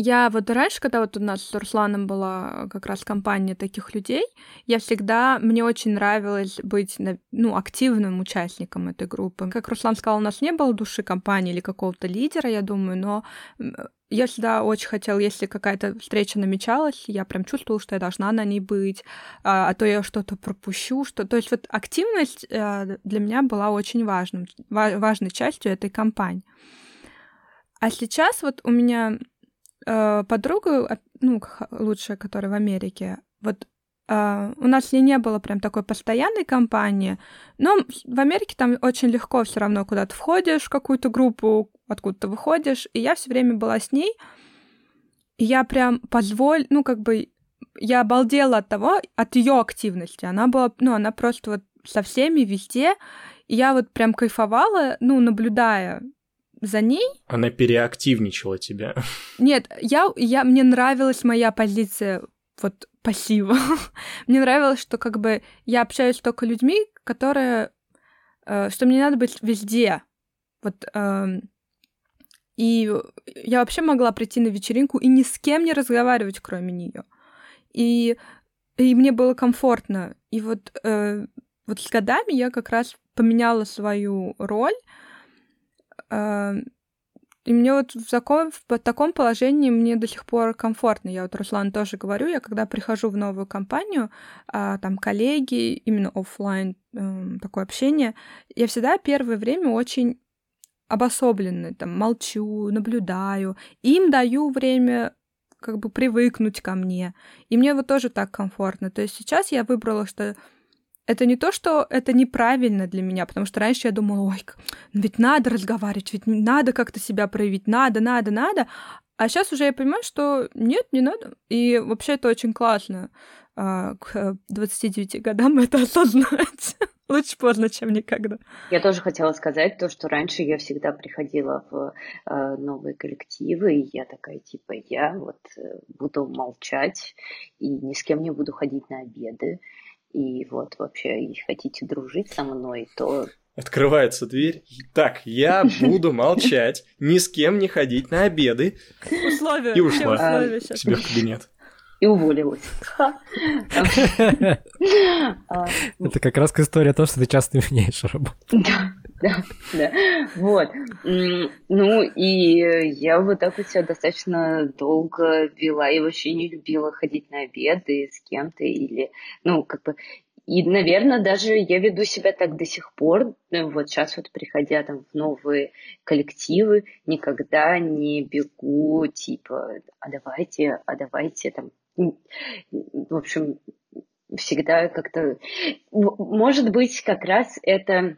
я вот раньше, когда вот у нас с Русланом была как раз компания таких людей, я всегда, мне очень нравилось быть, ну, активным участником этой группы. Как Руслан сказал, у нас не было души компании или какого-то лидера, я думаю, но я всегда очень хотела, если какая-то встреча намечалась, я прям чувствовала, что я должна на ней быть, а, а то я что-то пропущу, что... То есть вот активность э, для меня была очень важным, важной частью этой компании. А сейчас вот у меня э, подруга, ну, лучшая, которая в Америке, вот Uh, у нас с ней не было прям такой постоянной компании, но в Америке там очень легко все равно куда то входишь в какую-то группу, откуда ты выходишь, и я все время была с ней, и я прям позволь, ну как бы я обалдела от того, от ее активности, она была, ну она просто вот со всеми везде, и я вот прям кайфовала, ну наблюдая за ней. Она переактивничала тебя. Нет, я, я, мне нравилась моя позиция вот пассива. мне нравилось, что как бы я общаюсь только людьми, которые... Э, что мне надо быть везде. Вот... Э, и я вообще могла прийти на вечеринку и ни с кем не разговаривать, кроме нее. И, и мне было комфортно. И вот, э, вот с годами я как раз поменяла свою роль, и мне вот в таком, в таком положении мне до сих пор комфортно. Я вот Руслан тоже говорю, я когда прихожу в новую компанию, а, там коллеги, именно офлайн э, такое общение, я всегда первое время очень обособленно, там, молчу, наблюдаю, им даю время как бы привыкнуть ко мне. И мне вот тоже так комфортно. То есть сейчас я выбрала, что это не то, что это неправильно для меня, потому что раньше я думала, ой, ведь надо разговаривать, ведь надо как-то себя проявить, надо, надо, надо. А сейчас уже я понимаю, что нет, не надо. И вообще это очень классно а, к 29 годам это осознать. Лучше поздно, чем никогда. Я тоже хотела сказать то, что раньше я всегда приходила в э, новые коллективы, и я такая, типа, я вот э, буду молчать и ни с кем не буду ходить на обеды и вот вообще и хотите дружить со мной, то... Открывается дверь. Так, я буду молчать, ни с кем не ходить на обеды. Условия. И ушла условия к себе в кабинет. И уволилась. Это как раз история того, что ты часто меняешь работу. Да, да, да. Вот. Ну, и я вот так вот себя достаточно долго вела и вообще не любила ходить на обеды с кем-то или, ну, как бы и, наверное, даже я веду себя так до сих пор. Вот сейчас вот приходя там в новые коллективы, никогда не бегу типа, а давайте, а давайте там, в общем, всегда как-то, может быть, как раз это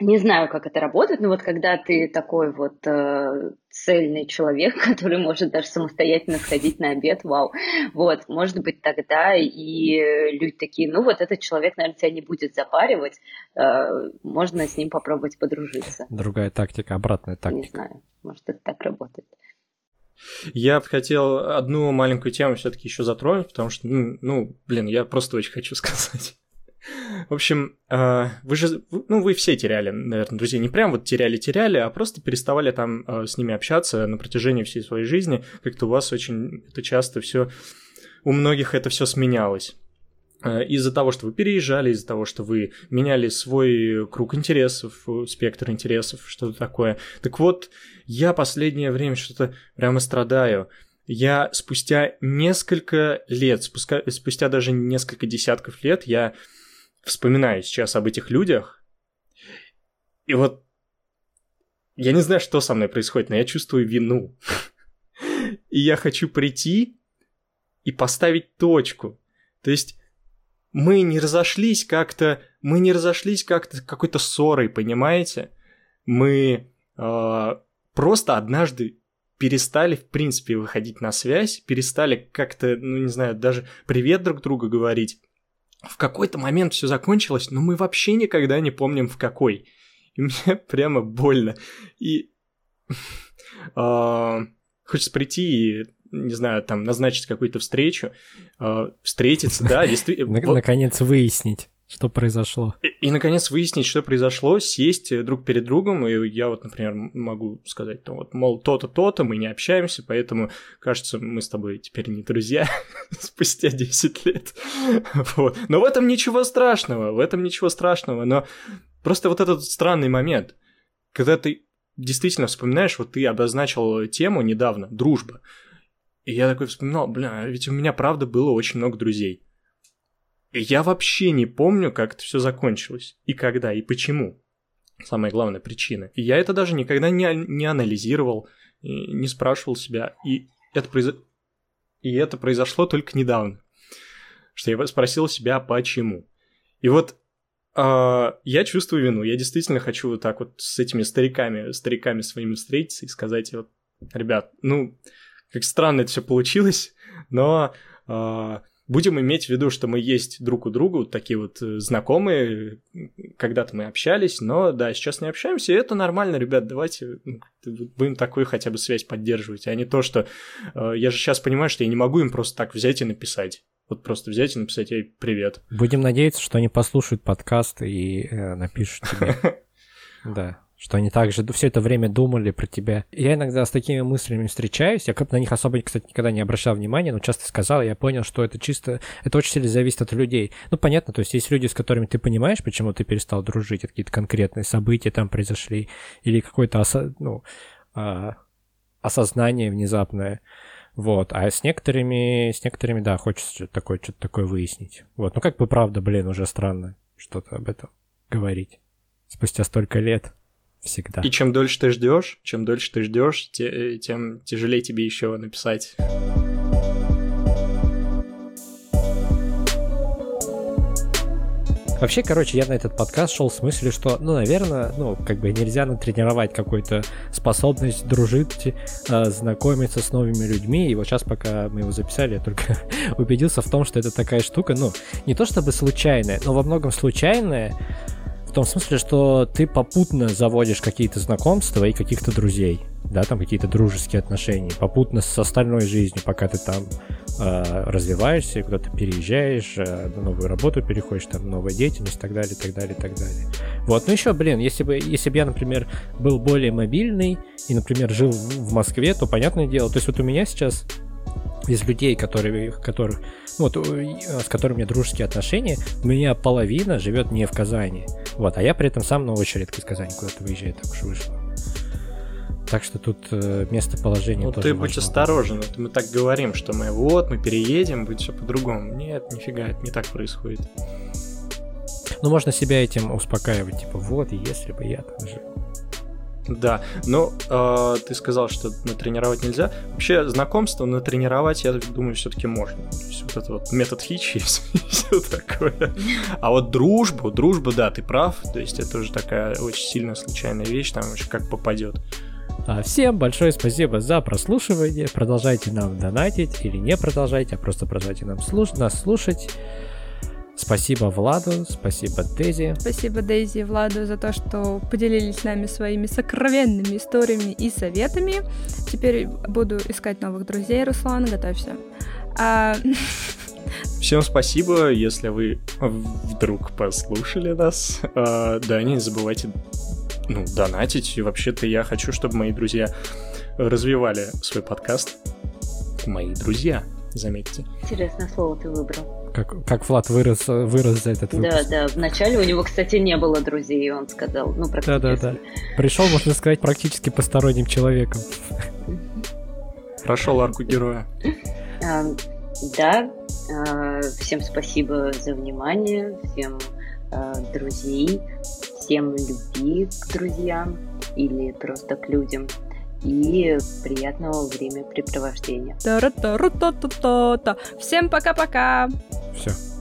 не знаю, как это работает, но вот когда ты такой вот э, цельный человек, который может даже самостоятельно сходить на обед, вау, вот, может быть, тогда и люди такие, ну вот этот человек, наверное, тебя не будет запаривать, э, можно с ним попробовать подружиться. Другая тактика, обратная тактика. Не знаю, может, это так работает. Я бы хотел одну маленькую тему все-таки еще затронуть, потому что, ну, блин, я просто очень хочу сказать. В общем, э, вы же, ну, вы все теряли, наверное, друзей. Не прям вот теряли-теряли, а просто переставали там э, с ними общаться на протяжении всей своей жизни. Как-то у вас очень это часто все, у многих это все сменялось. Э, из-за того, что вы переезжали, из-за того, что вы меняли свой круг интересов, спектр интересов, что-то такое. Так вот, я последнее время что-то прямо страдаю. Я спустя несколько лет, спустя, спустя даже несколько десятков лет, я вспоминаю сейчас об этих людях, и вот я не знаю, что со мной происходит, но я чувствую вину. И я хочу прийти и поставить точку. То есть мы не разошлись как-то, мы не разошлись как-то какой-то ссорой, понимаете? Мы э, просто однажды перестали, в принципе, выходить на связь, перестали как-то, ну, не знаю, даже привет друг другу говорить в какой-то момент все закончилось, но мы вообще никогда не помним в какой. И мне прямо больно. И э, хочется прийти и, не знаю, там назначить какую-то встречу, э, встретиться, да, действительно. Наконец выяснить что произошло. И, и, наконец, выяснить, что произошло, сесть друг перед другом, и я вот, например, могу сказать, ну, вот, мол, то-то, то-то, мы не общаемся, поэтому, кажется, мы с тобой теперь не друзья спустя 10 лет. вот. Но в этом ничего страшного, в этом ничего страшного, но просто вот этот странный момент, когда ты действительно вспоминаешь, вот ты обозначил тему недавно, дружба, и я такой вспоминал, бля, ведь у меня правда было очень много друзей. Я вообще не помню, как это все закончилось, и когда, и почему. Самая главная причина. И я это даже никогда не, не анализировал, не спрашивал себя. И это, произ... и это произошло только недавно. Что я спросил себя, почему. И вот э, я чувствую вину. Я действительно хочу вот так вот с этими стариками, стариками своими встретиться и сказать, вот, ребят, ну, как странно это все получилось, но э, будем иметь в виду, что мы есть друг у друга, вот такие вот э, знакомые, когда-то мы общались, но да, сейчас не общаемся, и это нормально, ребят, давайте ну, будем такую хотя бы связь поддерживать, а не то, что э, я же сейчас понимаю, что я не могу им просто так взять и написать. Вот просто взять и написать ей привет. Будем надеяться, что они послушают подкаст и э, напишут тебе. Да что они также все это время думали про тебя. Я иногда с такими мыслями встречаюсь, я как на них особо, кстати, никогда не обращал внимания, но часто сказал, я понял, что это чисто, это очень сильно зависит от людей. Ну, понятно, то есть есть люди, с которыми ты понимаешь, почему ты перестал дружить, какие-то конкретные события там произошли, или какое-то осо... ну, а... осознание внезапное. Вот, а с некоторыми, с некоторыми, да, хочется что-то такое, что-то такое выяснить. Вот, ну как бы правда, блин, уже странно что-то об этом говорить спустя столько лет всегда. И чем дольше ты ждешь, чем дольше ты ждешь, те, тем тяжелее тебе еще написать. Вообще, короче, я на этот подкаст шел с мыслью, что, ну, наверное, ну, как бы нельзя натренировать какую-то способность дружить, э, знакомиться с новыми людьми. И вот сейчас, пока мы его записали, я только убедился в том, что это такая штука, ну, не то чтобы случайная, но во многом случайная, в том смысле, что ты попутно заводишь какие-то знакомства и каких-то друзей, да, там какие-то дружеские отношения, попутно с остальной жизнью, пока ты там э, развиваешься, куда-то переезжаешь, э, на новую работу переходишь, там новая деятельность и так далее, так далее, так далее. Вот, ну еще, блин, если бы, если бы я, например, был более мобильный и, например, жил в Москве, то понятное дело, то есть вот у меня сейчас из людей, которые, которых, вот, с которыми у меня дружеские отношения, у меня половина живет не в Казани. Вот, а я при этом сам, ну, очень редко из Казани куда-то выезжаю, так уж вышло. Так что тут э, местоположение ну, тоже ты будь осторожен. Вот мы так говорим, что мы вот, мы переедем, будет все по-другому. Нет, нифига, это не так происходит. Ну, можно себя этим успокаивать, типа, вот, если бы я там жил. Да, но э, ты сказал, что натренировать нельзя. Вообще знакомство натренировать, я думаю, все-таки можно. То есть вот это вот метод хичи и все такое. А вот дружбу, дружбу, да, ты прав. То есть это уже такая очень сильно случайная вещь, там вообще как попадет. А, всем большое спасибо за прослушивание. Продолжайте нам донатить или не продолжайте, а просто продолжайте нам слуш- нас слушать. Спасибо Владу, спасибо Дейзи. Спасибо Дейзи и Владу за то, что поделились с нами своими сокровенными историями и советами. Теперь буду искать новых друзей, Руслан, готовься. А... Всем спасибо, если вы вдруг послушали нас. А, да, не забывайте ну, донатить. И вообще-то я хочу, чтобы мои друзья развивали свой подкаст. Мои друзья, заметьте. Интересное слово ты выбрал. Как, как Влад вырос, вырос за этот выпуск. Да, да. Вначале у него, кстати, не было друзей, он сказал. Ну, практически. Да, да, да. Пришел, можно сказать, практически посторонним человеком. Прошел арку героя. А, да. А, всем спасибо за внимание. Всем а, друзей. Всем любви к друзьям или просто к людям и приятного времяпрепровождения. Всем пока-пока! Все.